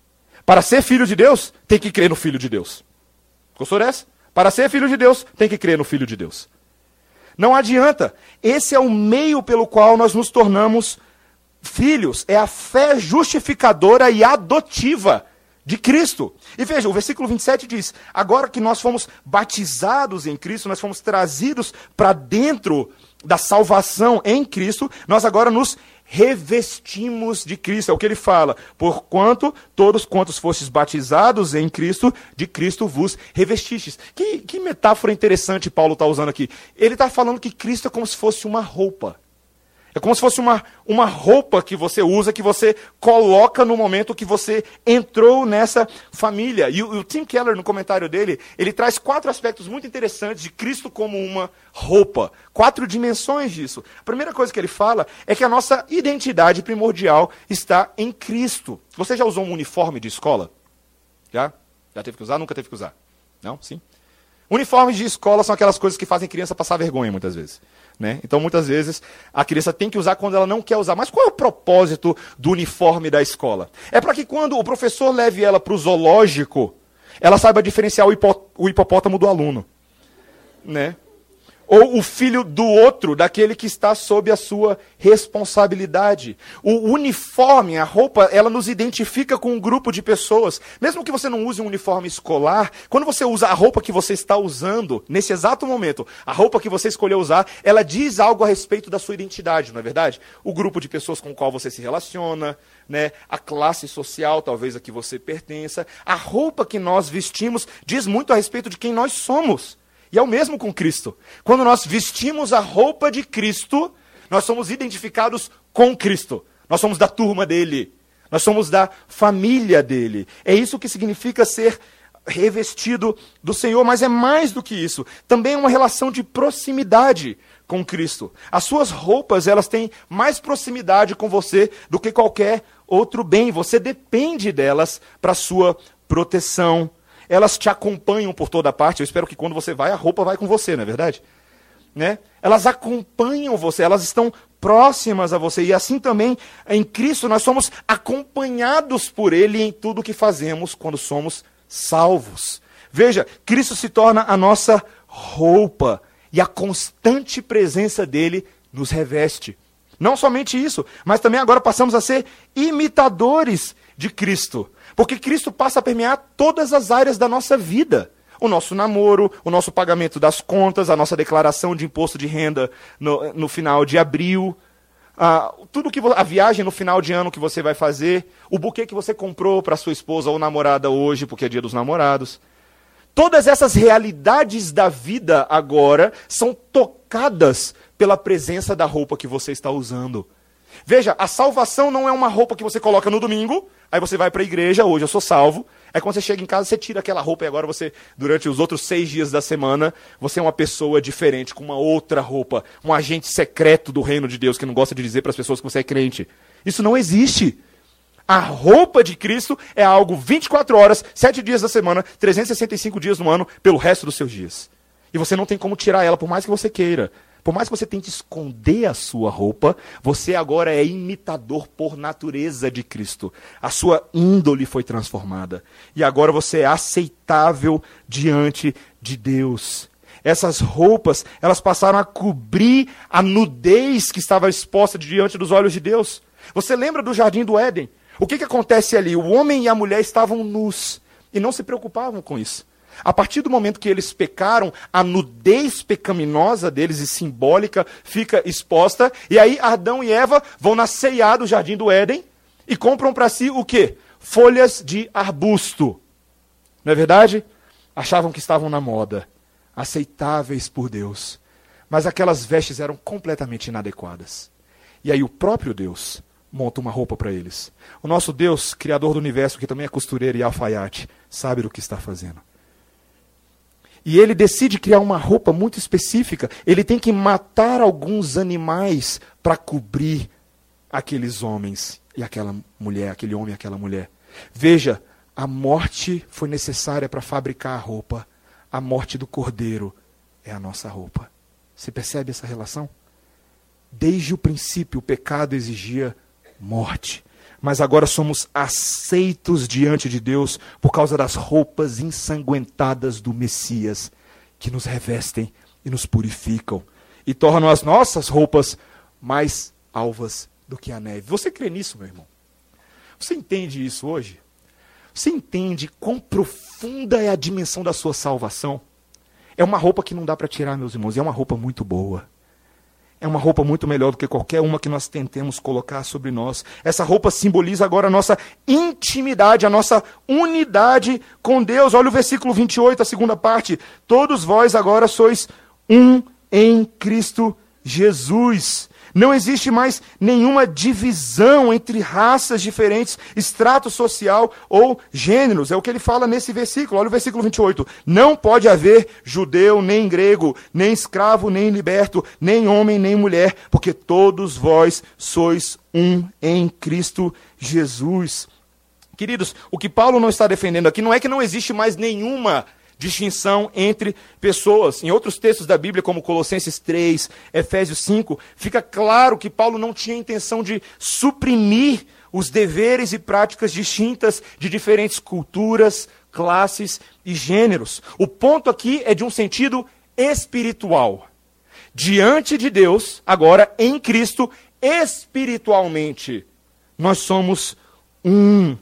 Para ser filho de Deus, tem que crer no Filho de Deus. Gostou dessa? Para ser filho de Deus, tem que crer no Filho de Deus. Não adianta. Esse é o meio pelo qual nós nos tornamos filhos. É a fé justificadora e adotiva de Cristo. E veja, o versículo 27 diz: agora que nós fomos batizados em Cristo, nós fomos trazidos para dentro da salvação em Cristo, nós agora nos revestimos de Cristo. É o que ele fala. Porquanto todos quantos fostes batizados em Cristo, de Cristo vos revestistes. Que, que metáfora interessante Paulo está usando aqui. Ele está falando que Cristo é como se fosse uma roupa. É como se fosse uma, uma roupa que você usa, que você coloca no momento que você entrou nessa família. E o, o, Tim Keller, no comentário dele, ele traz quatro aspectos muito interessantes de Cristo como uma roupa. Quatro dimensões disso. A primeira coisa que ele fala é que a nossa identidade primordial está em Cristo. Você já usou um uniforme de escola? Já? Já teve que usar? Nunca teve que usar? Não? Sim? Uniformes de escola são aquelas coisas que fazem criança passar vergonha muitas vezes. Né? Então, muitas vezes, a criança tem que usar quando ela não quer usar. Mas qual é o propósito do uniforme da escola? É para que quando o professor leve ela para o zoológico, ela saiba diferenciar o, hipó o hipopótamo do aluno. Né? Ou o filho do outro, daquele que está sob a sua responsabilidade. O uniforme, a roupa, ela nos identifica com um grupo de pessoas. Mesmo que você não use um uniforme escolar, quando você usa a roupa que você está usando, nesse exato momento, a roupa que você escolheu usar, ela diz algo a respeito da sua identidade, não é verdade? O grupo de pessoas com o qual você se relaciona, né? a classe social, talvez a que você pertença. A roupa que nós vestimos diz muito a respeito de quem nós somos. E é o mesmo com Cristo. Quando nós vestimos a roupa de Cristo, nós somos identificados com Cristo. Nós somos da turma dele. Nós somos da família dele. É isso que significa ser revestido do Senhor, mas é mais do que isso. Também é uma relação de proximidade com Cristo. As suas roupas, elas têm mais proximidade com você do que qualquer outro bem. Você depende delas para sua proteção, elas te acompanham por toda parte. Eu espero que quando você vai, a roupa vai com você, não é verdade? Né? Elas acompanham você, elas estão próximas a você. E assim também, em Cristo, nós somos acompanhados por Ele em tudo que fazemos quando somos salvos. Veja, Cristo se torna a nossa roupa e a constante presença dele nos reveste. Não somente isso, mas também agora passamos a ser imitadores de Cristo. Porque Cristo passa a permear todas as áreas da nossa vida. O nosso namoro, o nosso pagamento das contas, a nossa declaração de imposto de renda no, no final de abril, tudo que a viagem no final de ano que você vai fazer, o buquê que você comprou para sua esposa ou namorada hoje, porque é dia dos namorados. Todas essas realidades da vida agora são tocadas pela presença da roupa que você está usando. Veja, a salvação não é uma roupa que você coloca no domingo, aí você vai para a igreja, hoje eu sou salvo. Aí quando você chega em casa, você tira aquela roupa e agora você, durante os outros seis dias da semana, você é uma pessoa diferente, com uma outra roupa, um agente secreto do reino de Deus que não gosta de dizer para as pessoas que você é crente. Isso não existe. A roupa de Cristo é algo 24 horas, 7 dias da semana, 365 dias no ano, pelo resto dos seus dias. E você não tem como tirar ela, por mais que você queira. Por mais que você tente esconder a sua roupa, você agora é imitador por natureza de Cristo. A sua índole foi transformada. E agora você é aceitável diante de Deus. Essas roupas, elas passaram a cobrir a nudez que estava exposta diante dos olhos de Deus. Você lembra do jardim do Éden? O que, que acontece ali? O homem e a mulher estavam nus e não se preocupavam com isso. A partir do momento que eles pecaram, a nudez pecaminosa deles e simbólica fica exposta, e aí Adão e Eva vão na ceia do jardim do Éden e compram para si o quê? Folhas de arbusto. Não é verdade? Achavam que estavam na moda, aceitáveis por Deus. Mas aquelas vestes eram completamente inadequadas. E aí o próprio Deus monta uma roupa para eles. O nosso Deus, Criador do universo, que também é costureiro e alfaiate, sabe do que está fazendo. E ele decide criar uma roupa muito específica. Ele tem que matar alguns animais para cobrir aqueles homens e aquela mulher, aquele homem e aquela mulher. Veja, a morte foi necessária para fabricar a roupa. A morte do cordeiro é a nossa roupa. Você percebe essa relação? Desde o princípio, o pecado exigia morte. Mas agora somos aceitos diante de Deus por causa das roupas ensanguentadas do Messias, que nos revestem e nos purificam e tornam as nossas roupas mais alvas do que a neve. Você crê nisso, meu irmão? Você entende isso hoje? Você entende quão profunda é a dimensão da sua salvação? É uma roupa que não dá para tirar, meus irmãos, é uma roupa muito boa. É uma roupa muito melhor do que qualquer uma que nós tentemos colocar sobre nós. Essa roupa simboliza agora a nossa intimidade, a nossa unidade com Deus. Olha o versículo 28, a segunda parte. Todos vós agora sois um em Cristo Jesus. Não existe mais nenhuma divisão entre raças diferentes, extrato social ou gêneros. É o que ele fala nesse versículo. Olha o versículo 28. Não pode haver judeu, nem grego, nem escravo, nem liberto, nem homem, nem mulher, porque todos vós sois um em Cristo Jesus. Queridos, o que Paulo não está defendendo aqui não é que não existe mais nenhuma distinção entre pessoas. Em outros textos da Bíblia, como Colossenses 3, Efésios 5, fica claro que Paulo não tinha intenção de suprimir os deveres e práticas distintas de diferentes culturas, classes e gêneros. O ponto aqui é de um sentido espiritual. Diante de Deus, agora em Cristo, espiritualmente, nós somos um.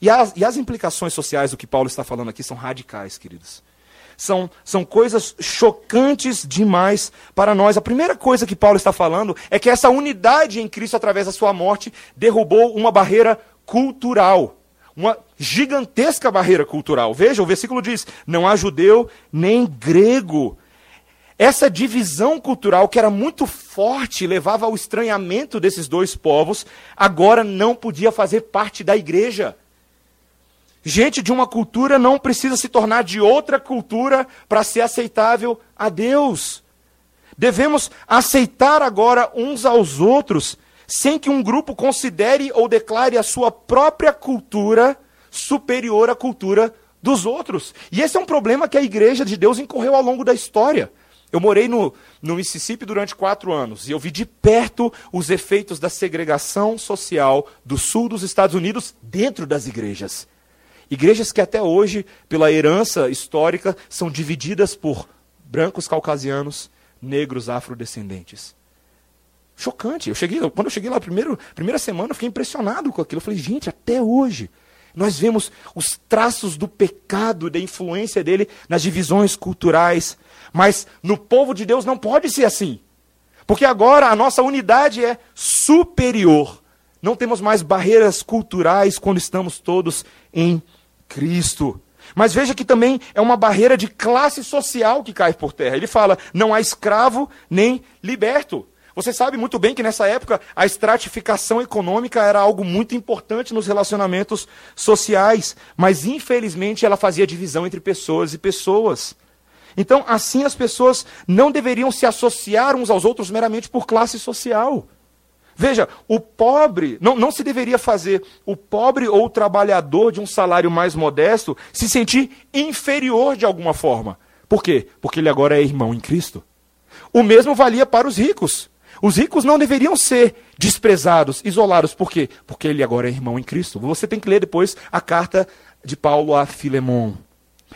E as, e as implicações sociais do que Paulo está falando aqui são radicais, queridos. São, são coisas chocantes demais para nós. A primeira coisa que Paulo está falando é que essa unidade em Cristo, através da sua morte, derrubou uma barreira cultural. Uma gigantesca barreira cultural. Veja, o versículo diz: não há judeu nem grego. Essa divisão cultural, que era muito forte, levava ao estranhamento desses dois povos, agora não podia fazer parte da igreja. Gente de uma cultura não precisa se tornar de outra cultura para ser aceitável a Deus. Devemos aceitar agora uns aos outros, sem que um grupo considere ou declare a sua própria cultura superior à cultura dos outros. E esse é um problema que a igreja de Deus incorreu ao longo da história. Eu morei no, no Mississippi durante quatro anos e eu vi de perto os efeitos da segregação social do sul dos Estados Unidos dentro das igrejas. Igrejas que até hoje, pela herança histórica, são divididas por brancos caucasianos, negros afrodescendentes. Chocante. Eu cheguei, quando eu cheguei lá primeiro, primeira semana, eu fiquei impressionado com aquilo. Eu falei, gente, até hoje nós vemos os traços do pecado, da influência dele nas divisões culturais. Mas no povo de Deus não pode ser assim. Porque agora a nossa unidade é superior. Não temos mais barreiras culturais quando estamos todos em Cristo. Mas veja que também é uma barreira de classe social que cai por terra. Ele fala: não há escravo nem liberto. Você sabe muito bem que nessa época a estratificação econômica era algo muito importante nos relacionamentos sociais, mas infelizmente ela fazia divisão entre pessoas e pessoas. Então, assim as pessoas não deveriam se associar uns aos outros meramente por classe social. Veja, o pobre, não, não se deveria fazer o pobre ou o trabalhador de um salário mais modesto se sentir inferior de alguma forma. Por quê? Porque ele agora é irmão em Cristo. O mesmo valia para os ricos. Os ricos não deveriam ser desprezados, isolados. Por quê? Porque ele agora é irmão em Cristo. Você tem que ler depois a carta de Paulo a Filemon.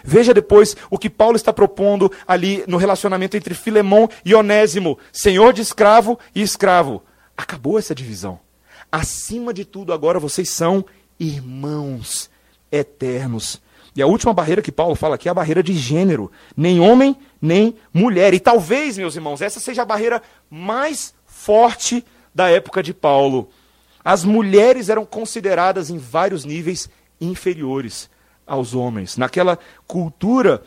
Veja depois o que Paulo está propondo ali no relacionamento entre Filemon e Onésimo, senhor de escravo e escravo. Acabou essa divisão. Acima de tudo, agora vocês são irmãos eternos. E a última barreira que Paulo fala aqui é a barreira de gênero. Nem homem, nem mulher. E talvez, meus irmãos, essa seja a barreira mais forte da época de Paulo. As mulheres eram consideradas em vários níveis inferiores aos homens. Naquela cultura,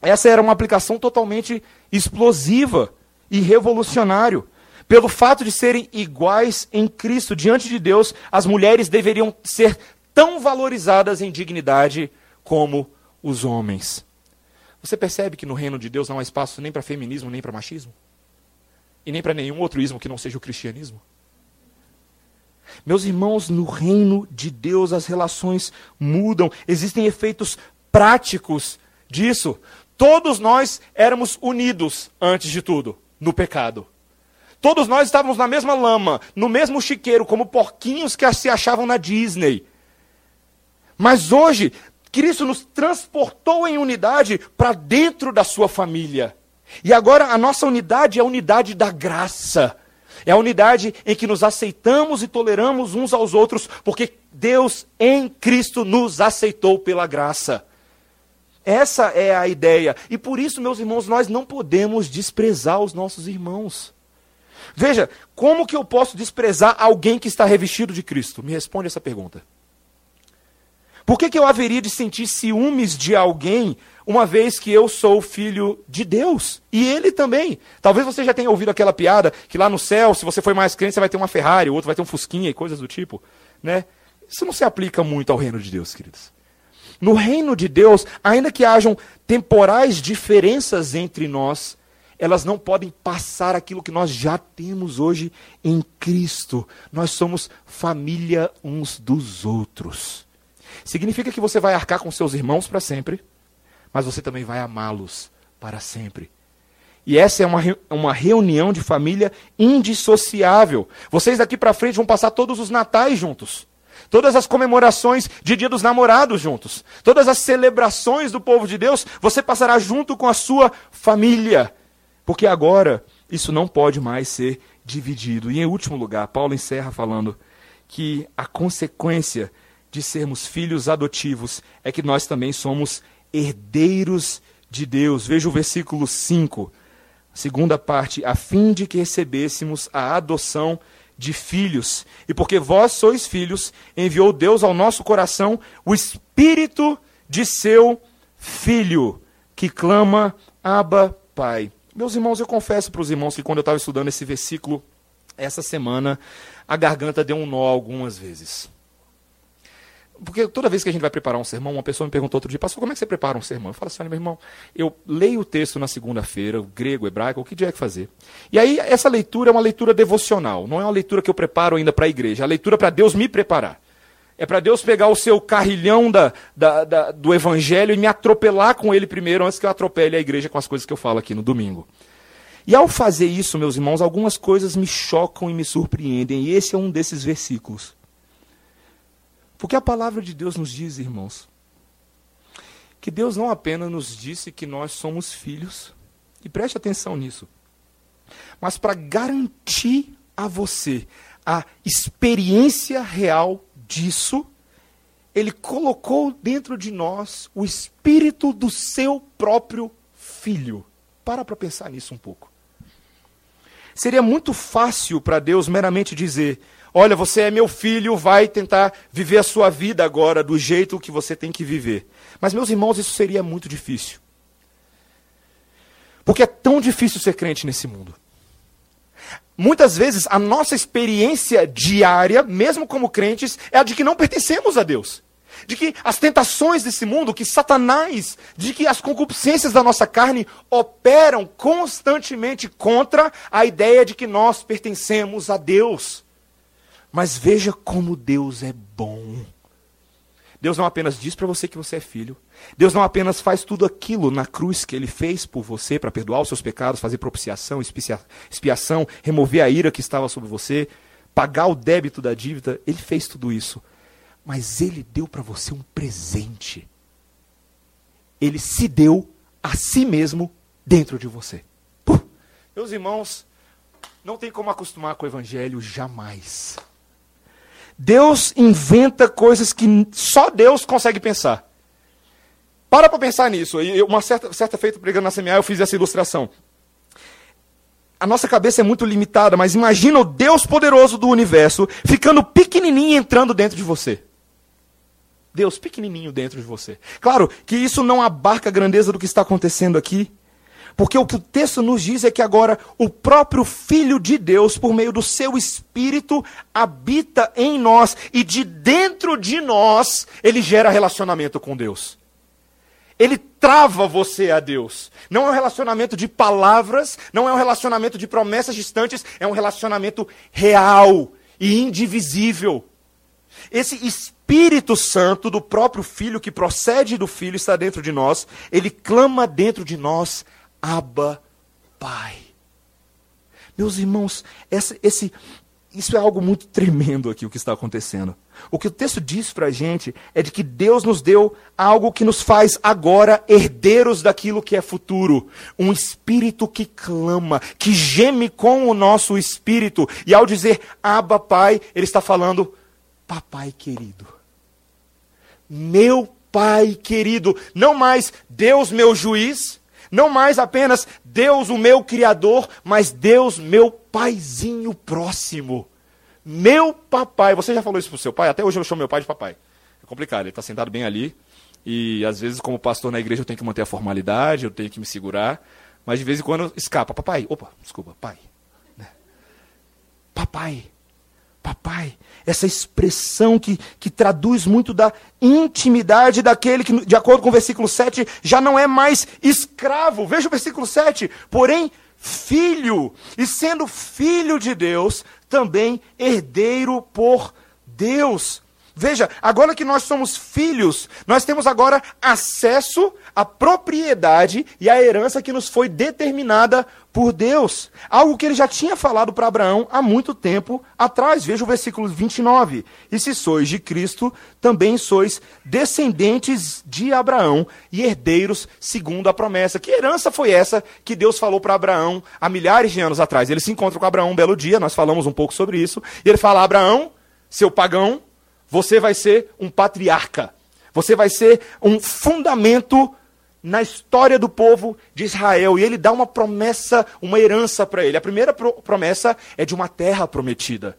essa era uma aplicação totalmente explosiva e revolucionário. Pelo fato de serem iguais em Cristo diante de Deus, as mulheres deveriam ser tão valorizadas em dignidade como os homens. Você percebe que no reino de Deus não há espaço nem para feminismo, nem para machismo? E nem para nenhum outro ismo que não seja o cristianismo? Meus irmãos, no reino de Deus as relações mudam, existem efeitos práticos disso. Todos nós éramos unidos, antes de tudo, no pecado. Todos nós estávamos na mesma lama, no mesmo chiqueiro, como porquinhos que se achavam na Disney. Mas hoje, Cristo nos transportou em unidade para dentro da sua família. E agora a nossa unidade é a unidade da graça. É a unidade em que nos aceitamos e toleramos uns aos outros, porque Deus em Cristo nos aceitou pela graça. Essa é a ideia. E por isso, meus irmãos, nós não podemos desprezar os nossos irmãos. Veja, como que eu posso desprezar alguém que está revestido de Cristo? Me responde essa pergunta. Por que, que eu haveria de sentir ciúmes de alguém, uma vez que eu sou filho de Deus? E ele também. Talvez você já tenha ouvido aquela piada que lá no céu, se você for mais crente, você vai ter uma Ferrari, o outro vai ter um Fusquinha e coisas do tipo. Né? Isso não se aplica muito ao reino de Deus, queridos. No reino de Deus, ainda que hajam temporais diferenças entre nós, elas não podem passar aquilo que nós já temos hoje em Cristo. Nós somos família uns dos outros. Significa que você vai arcar com seus irmãos para sempre, mas você também vai amá-los para sempre. E essa é uma, uma reunião de família indissociável. Vocês daqui para frente vão passar todos os natais juntos. Todas as comemorações de Dia dos Namorados juntos. Todas as celebrações do povo de Deus, você passará junto com a sua família. Porque agora isso não pode mais ser dividido. E em último lugar, Paulo encerra falando que a consequência de sermos filhos adotivos é que nós também somos herdeiros de Deus. Veja o versículo 5, segunda parte, a fim de que recebêssemos a adoção de filhos. E porque vós sois filhos, enviou Deus ao nosso coração o espírito de seu filho, que clama: Abba, Pai. Meus irmãos, eu confesso para os irmãos que quando eu estava estudando esse versículo essa semana, a garganta deu um nó algumas vezes. Porque toda vez que a gente vai preparar um sermão, uma pessoa me perguntou outro dia, pastor, como é que você prepara um sermão? Eu falo assim, meu irmão, eu leio o texto na segunda-feira, grego, hebraico, o que é que fazer? E aí, essa leitura é uma leitura devocional, não é uma leitura que eu preparo ainda para a igreja, é a leitura para Deus me preparar. É para Deus pegar o seu carrilhão da, da, da, do evangelho e me atropelar com ele primeiro, antes que eu atropele a igreja com as coisas que eu falo aqui no domingo. E ao fazer isso, meus irmãos, algumas coisas me chocam e me surpreendem, e esse é um desses versículos. Porque a palavra de Deus nos diz, irmãos, que Deus não apenas nos disse que nós somos filhos, e preste atenção nisso, mas para garantir a você a experiência real disso, ele colocou dentro de nós o espírito do seu próprio filho. Para para pensar nisso um pouco. seria muito fácil para Deus meramente dizer: Olha, você é meu filho, vai tentar viver a sua vida agora do jeito que você tem que viver. Mas, meus irmãos, isso seria muito difícil. Porque é tão difícil ser crente nesse mundo. Muitas vezes a nossa experiência diária, mesmo como crentes, é a de que não pertencemos a Deus. De que as tentações desse mundo, que Satanás, de que as concupiscências da nossa carne operam constantemente contra a ideia de que nós pertencemos a Deus. Mas veja como Deus é bom. Deus não apenas diz para você que você é filho. Deus não apenas faz tudo aquilo na cruz que ele fez por você para perdoar os seus pecados, fazer propiciação, expiação, remover a ira que estava sobre você, pagar o débito da dívida. Ele fez tudo isso. Mas ele deu para você um presente. Ele se deu a si mesmo dentro de você. Puh. Meus irmãos, não tem como acostumar com o evangelho jamais. Deus inventa coisas que só Deus consegue pensar. Para para pensar nisso. Uma certa, certa feita pregando na CMA, eu fiz essa ilustração. A nossa cabeça é muito limitada, mas imagina o Deus poderoso do universo ficando pequenininho entrando dentro de você. Deus pequenininho dentro de você. Claro que isso não abarca a grandeza do que está acontecendo aqui, porque o que o texto nos diz é que agora o próprio Filho de Deus, por meio do seu Espírito, habita em nós e de dentro de nós ele gera relacionamento com Deus. Ele trava você a Deus. Não é um relacionamento de palavras, não é um relacionamento de promessas distantes, é um relacionamento real e indivisível. Esse Espírito Santo do próprio Filho, que procede do Filho, está dentro de nós, ele clama dentro de nós Abba, Pai. Meus irmãos, essa, esse, isso é algo muito tremendo aqui o que está acontecendo. O que o texto diz para a gente é de que Deus nos deu algo que nos faz agora herdeiros daquilo que é futuro. Um espírito que clama, que geme com o nosso espírito. E ao dizer Abba Pai, ele está falando, Papai querido. Meu Pai querido. Não mais Deus meu juiz, não mais apenas Deus, o meu Criador, mas Deus, meu paizinho próximo. Meu papai. Você já falou isso para o seu pai? Até hoje eu chamo meu pai de papai. É complicado, ele está sentado bem ali. E às vezes, como pastor na igreja, eu tenho que manter a formalidade, eu tenho que me segurar. Mas de vez em quando escapa. Papai, opa, desculpa, pai. Né? Papai. Papai, essa expressão que, que traduz muito da intimidade daquele que, de acordo com o versículo 7, já não é mais escravo. Veja o versículo 7. Porém, filho, e sendo filho de Deus, também herdeiro por Deus. Veja, agora que nós somos filhos, nós temos agora acesso à propriedade e à herança que nos foi determinada por Deus. Algo que ele já tinha falado para Abraão há muito tempo atrás. Veja o versículo 29. E se sois de Cristo, também sois descendentes de Abraão e herdeiros segundo a promessa. Que herança foi essa que Deus falou para Abraão há milhares de anos atrás? Ele se encontra com Abraão um belo dia, nós falamos um pouco sobre isso, e ele fala: Abraão, seu pagão, você vai ser um patriarca. Você vai ser um fundamento na história do povo de Israel. E ele dá uma promessa, uma herança para ele. A primeira pro promessa é de uma terra prometida.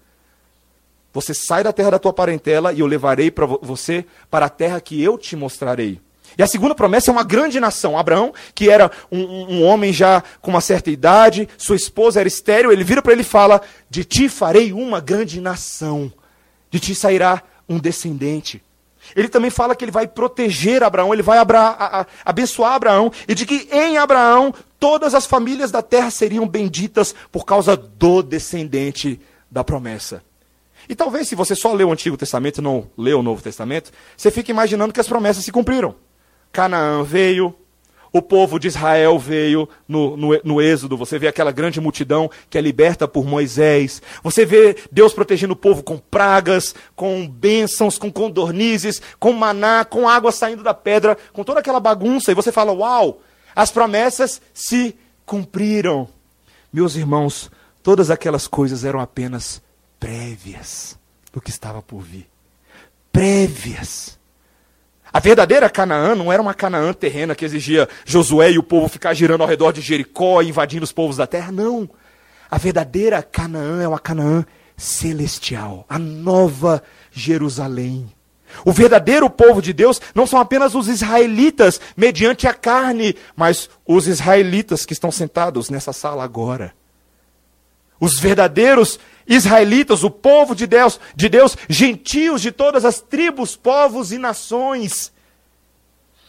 Você sai da terra da tua parentela e eu levarei para você para a terra que eu te mostrarei. E a segunda promessa é uma grande nação. Abraão, que era um, um homem já com uma certa idade, sua esposa era estéril, ele vira para ele e fala: De ti farei uma grande nação, de ti sairá um descendente. Ele também fala que ele vai proteger Abraão, ele vai abra, a, a, abençoar Abraão, e de que em Abraão todas as famílias da terra seriam benditas por causa do descendente da promessa. E talvez, se você só leu o Antigo Testamento e não leu o Novo Testamento, você fique imaginando que as promessas se cumpriram. Canaã veio, o povo de Israel veio no, no, no, êxodo, você vê aquela grande multidão que é liberta por Moisés, você vê Deus protegendo o povo com pragas, com bênçãos, com condornizes, com maná, com água saindo da pedra, com toda aquela bagunça, e você fala: Uau, as promessas se cumpriram. Meus irmãos, todas aquelas coisas eram apenas prévias do que estava por vir. Prévias. A verdadeira Canaã não era uma Canaã terrena que exigia Josué e o povo ficar girando ao redor de Jericó, invadindo os povos da terra. Não. A verdadeira Canaã é uma Canaã celestial, a nova Jerusalém. O verdadeiro povo de Deus não são apenas os israelitas mediante a carne, mas os israelitas que estão sentados nessa sala agora. Os verdadeiros israelitas, o povo de Deus, de Deus, gentios de todas as tribos, povos e nações.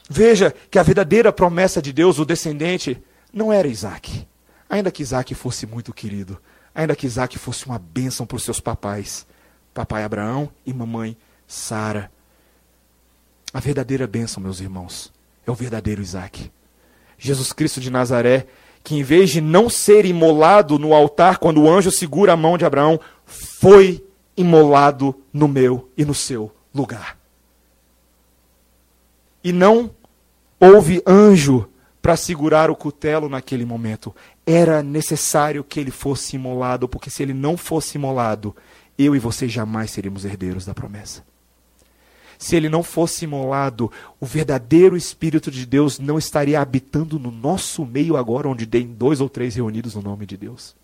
Veja que a verdadeira promessa de Deus, o descendente, não era Isaac. Ainda que Isaac fosse muito querido, ainda que Isaac fosse uma bênção para os seus papais, papai Abraão e mamãe Sara. A verdadeira bênção, meus irmãos, é o verdadeiro Isaac. Jesus Cristo de Nazaré, que em vez de não ser imolado no altar quando o anjo segura a mão de Abraão, foi imolado no meu e no seu lugar. E não houve anjo para segurar o cutelo naquele momento. Era necessário que ele fosse imolado, porque se ele não fosse imolado, eu e você jamais seríamos herdeiros da promessa. Se ele não fosse imolado, o verdadeiro Espírito de Deus não estaria habitando no nosso meio agora, onde tem dois ou três reunidos no nome de Deus.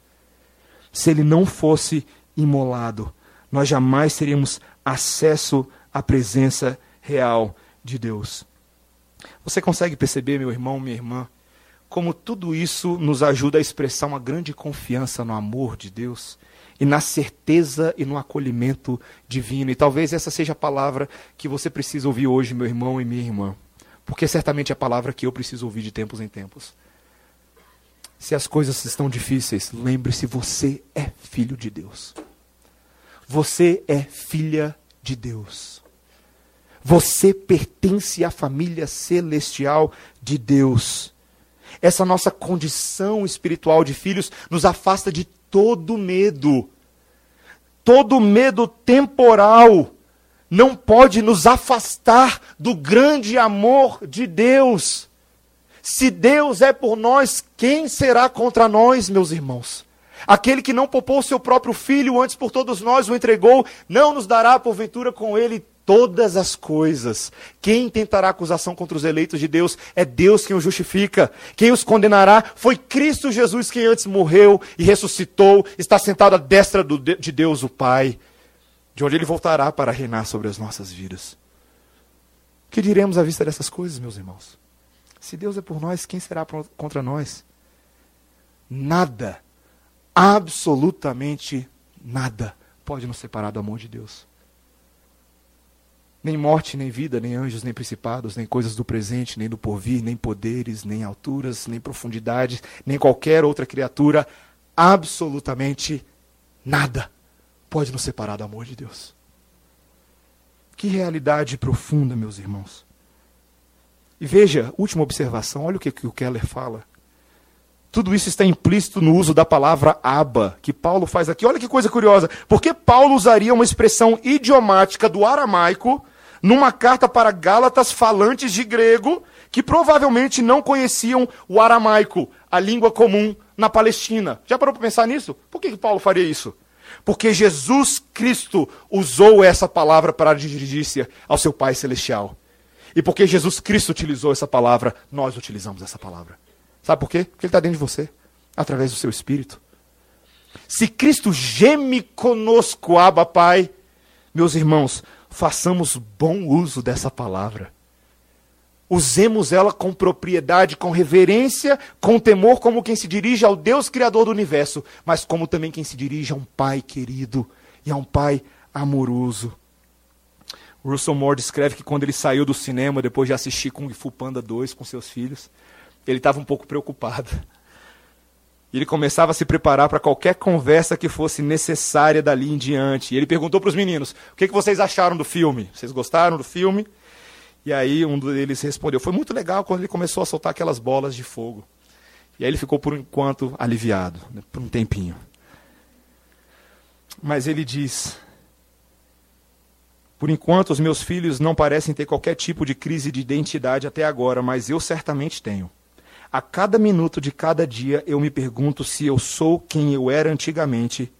Se ele não fosse imolado, nós jamais teríamos acesso à presença real de Deus. Você consegue perceber, meu irmão, minha irmã, como tudo isso nos ajuda a expressar uma grande confiança no amor de Deus e na certeza e no acolhimento divino. E talvez essa seja a palavra que você precisa ouvir hoje, meu irmão e minha irmã, porque certamente é a palavra que eu preciso ouvir de tempos em tempos. Se as coisas estão difíceis, lembre-se: você é filho de Deus. Você é filha de Deus. Você pertence à família celestial de Deus. Essa nossa condição espiritual de filhos nos afasta de todo medo. Todo medo temporal não pode nos afastar do grande amor de Deus. Se Deus é por nós, quem será contra nós, meus irmãos? Aquele que não poupou seu próprio filho, antes por todos nós o entregou, não nos dará porventura com ele todas as coisas. Quem tentará acusação contra os eleitos de Deus é Deus quem os justifica. Quem os condenará foi Cristo Jesus, quem antes morreu e ressuscitou, está sentado à destra de Deus, o Pai, de onde ele voltará para reinar sobre as nossas vidas. O que diremos à vista dessas coisas, meus irmãos? Se Deus é por nós, quem será contra nós? Nada, absolutamente nada, pode nos separar do amor de Deus. Nem morte, nem vida, nem anjos, nem principados, nem coisas do presente, nem do porvir, nem poderes, nem alturas, nem profundidades, nem qualquer outra criatura, absolutamente nada pode nos separar do amor de Deus. Que realidade profunda, meus irmãos. E veja, última observação, olha o que, que o Keller fala. Tudo isso está implícito no uso da palavra aba, que Paulo faz aqui. Olha que coisa curiosa. Por que Paulo usaria uma expressão idiomática do aramaico numa carta para Gálatas falantes de grego que provavelmente não conheciam o aramaico, a língua comum na Palestina? Já parou para pensar nisso? Por que, que Paulo faria isso? Porque Jesus Cristo usou essa palavra para dirigir-se ao seu Pai Celestial. E porque Jesus Cristo utilizou essa palavra, nós utilizamos essa palavra. Sabe por quê? Porque Ele está dentro de você, através do seu espírito. Se Cristo geme conosco, Abba Pai, meus irmãos, façamos bom uso dessa palavra. Usemos ela com propriedade, com reverência, com temor, como quem se dirige ao Deus Criador do universo, mas como também quem se dirige a um Pai querido e a um Pai amoroso. Russell Moore descreve que quando ele saiu do cinema, depois de assistir Kung Fu Panda 2 com seus filhos, ele estava um pouco preocupado. Ele começava a se preparar para qualquer conversa que fosse necessária dali em diante. E ele perguntou para os meninos: o que, que vocês acharam do filme? Vocês gostaram do filme? E aí um deles respondeu: foi muito legal quando ele começou a soltar aquelas bolas de fogo. E aí ele ficou por enquanto aliviado, né, por um tempinho. Mas ele diz: Por enquanto, os meus filhos não parecem ter qualquer tipo de crise de identidade até agora, mas eu certamente tenho. A cada minuto de cada dia eu me pergunto se eu sou quem eu era antigamente,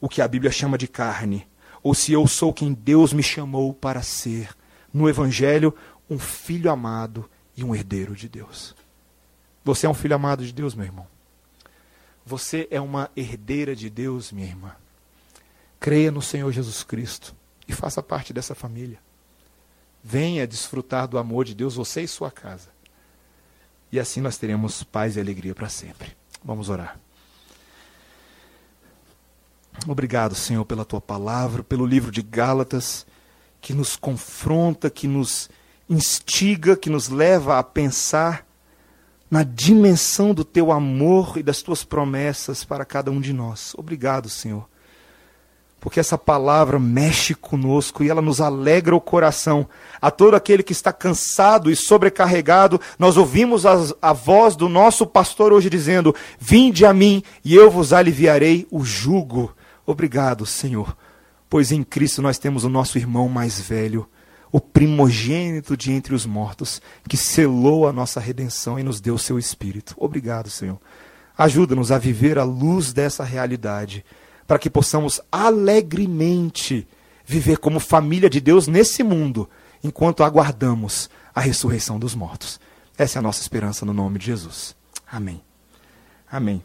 o que a Bíblia chama de carne, ou se eu sou quem Deus me chamou para ser, no Evangelho, um filho amado e um herdeiro de Deus. Você é um filho amado de Deus, meu irmão. Você é uma herdeira de Deus, minha irmã. Creia no Senhor Jesus Cristo e faça parte dessa família. Venha desfrutar do amor de Deus, você e sua casa. E assim nós teremos paz e alegria para sempre. Vamos orar. Obrigado, Senhor, pela tua palavra, pelo livro de Gálatas, que nos confronta, que nos instiga, que nos leva a pensar na dimensão do teu amor e das tuas promessas para cada um de nós. Obrigado, Senhor. Porque essa palavra mexe conosco e ela nos alegra o coração. A todo aquele que está cansado e sobrecarregado, nós ouvimos a, a voz do nosso pastor hoje dizendo: Vinde a mim e eu vos aliviarei o jugo. Obrigado, Senhor, pois em Cristo nós temos o nosso irmão mais velho o primogênito de entre os mortos, que selou a nossa redenção e nos deu o seu Espírito. Obrigado, Senhor. Ajuda-nos a viver à luz dessa realidade, para que possamos alegremente viver como família de Deus nesse mundo, enquanto aguardamos a ressurreição dos mortos. Essa é a nossa esperança no nome de Jesus. Amém. Amém.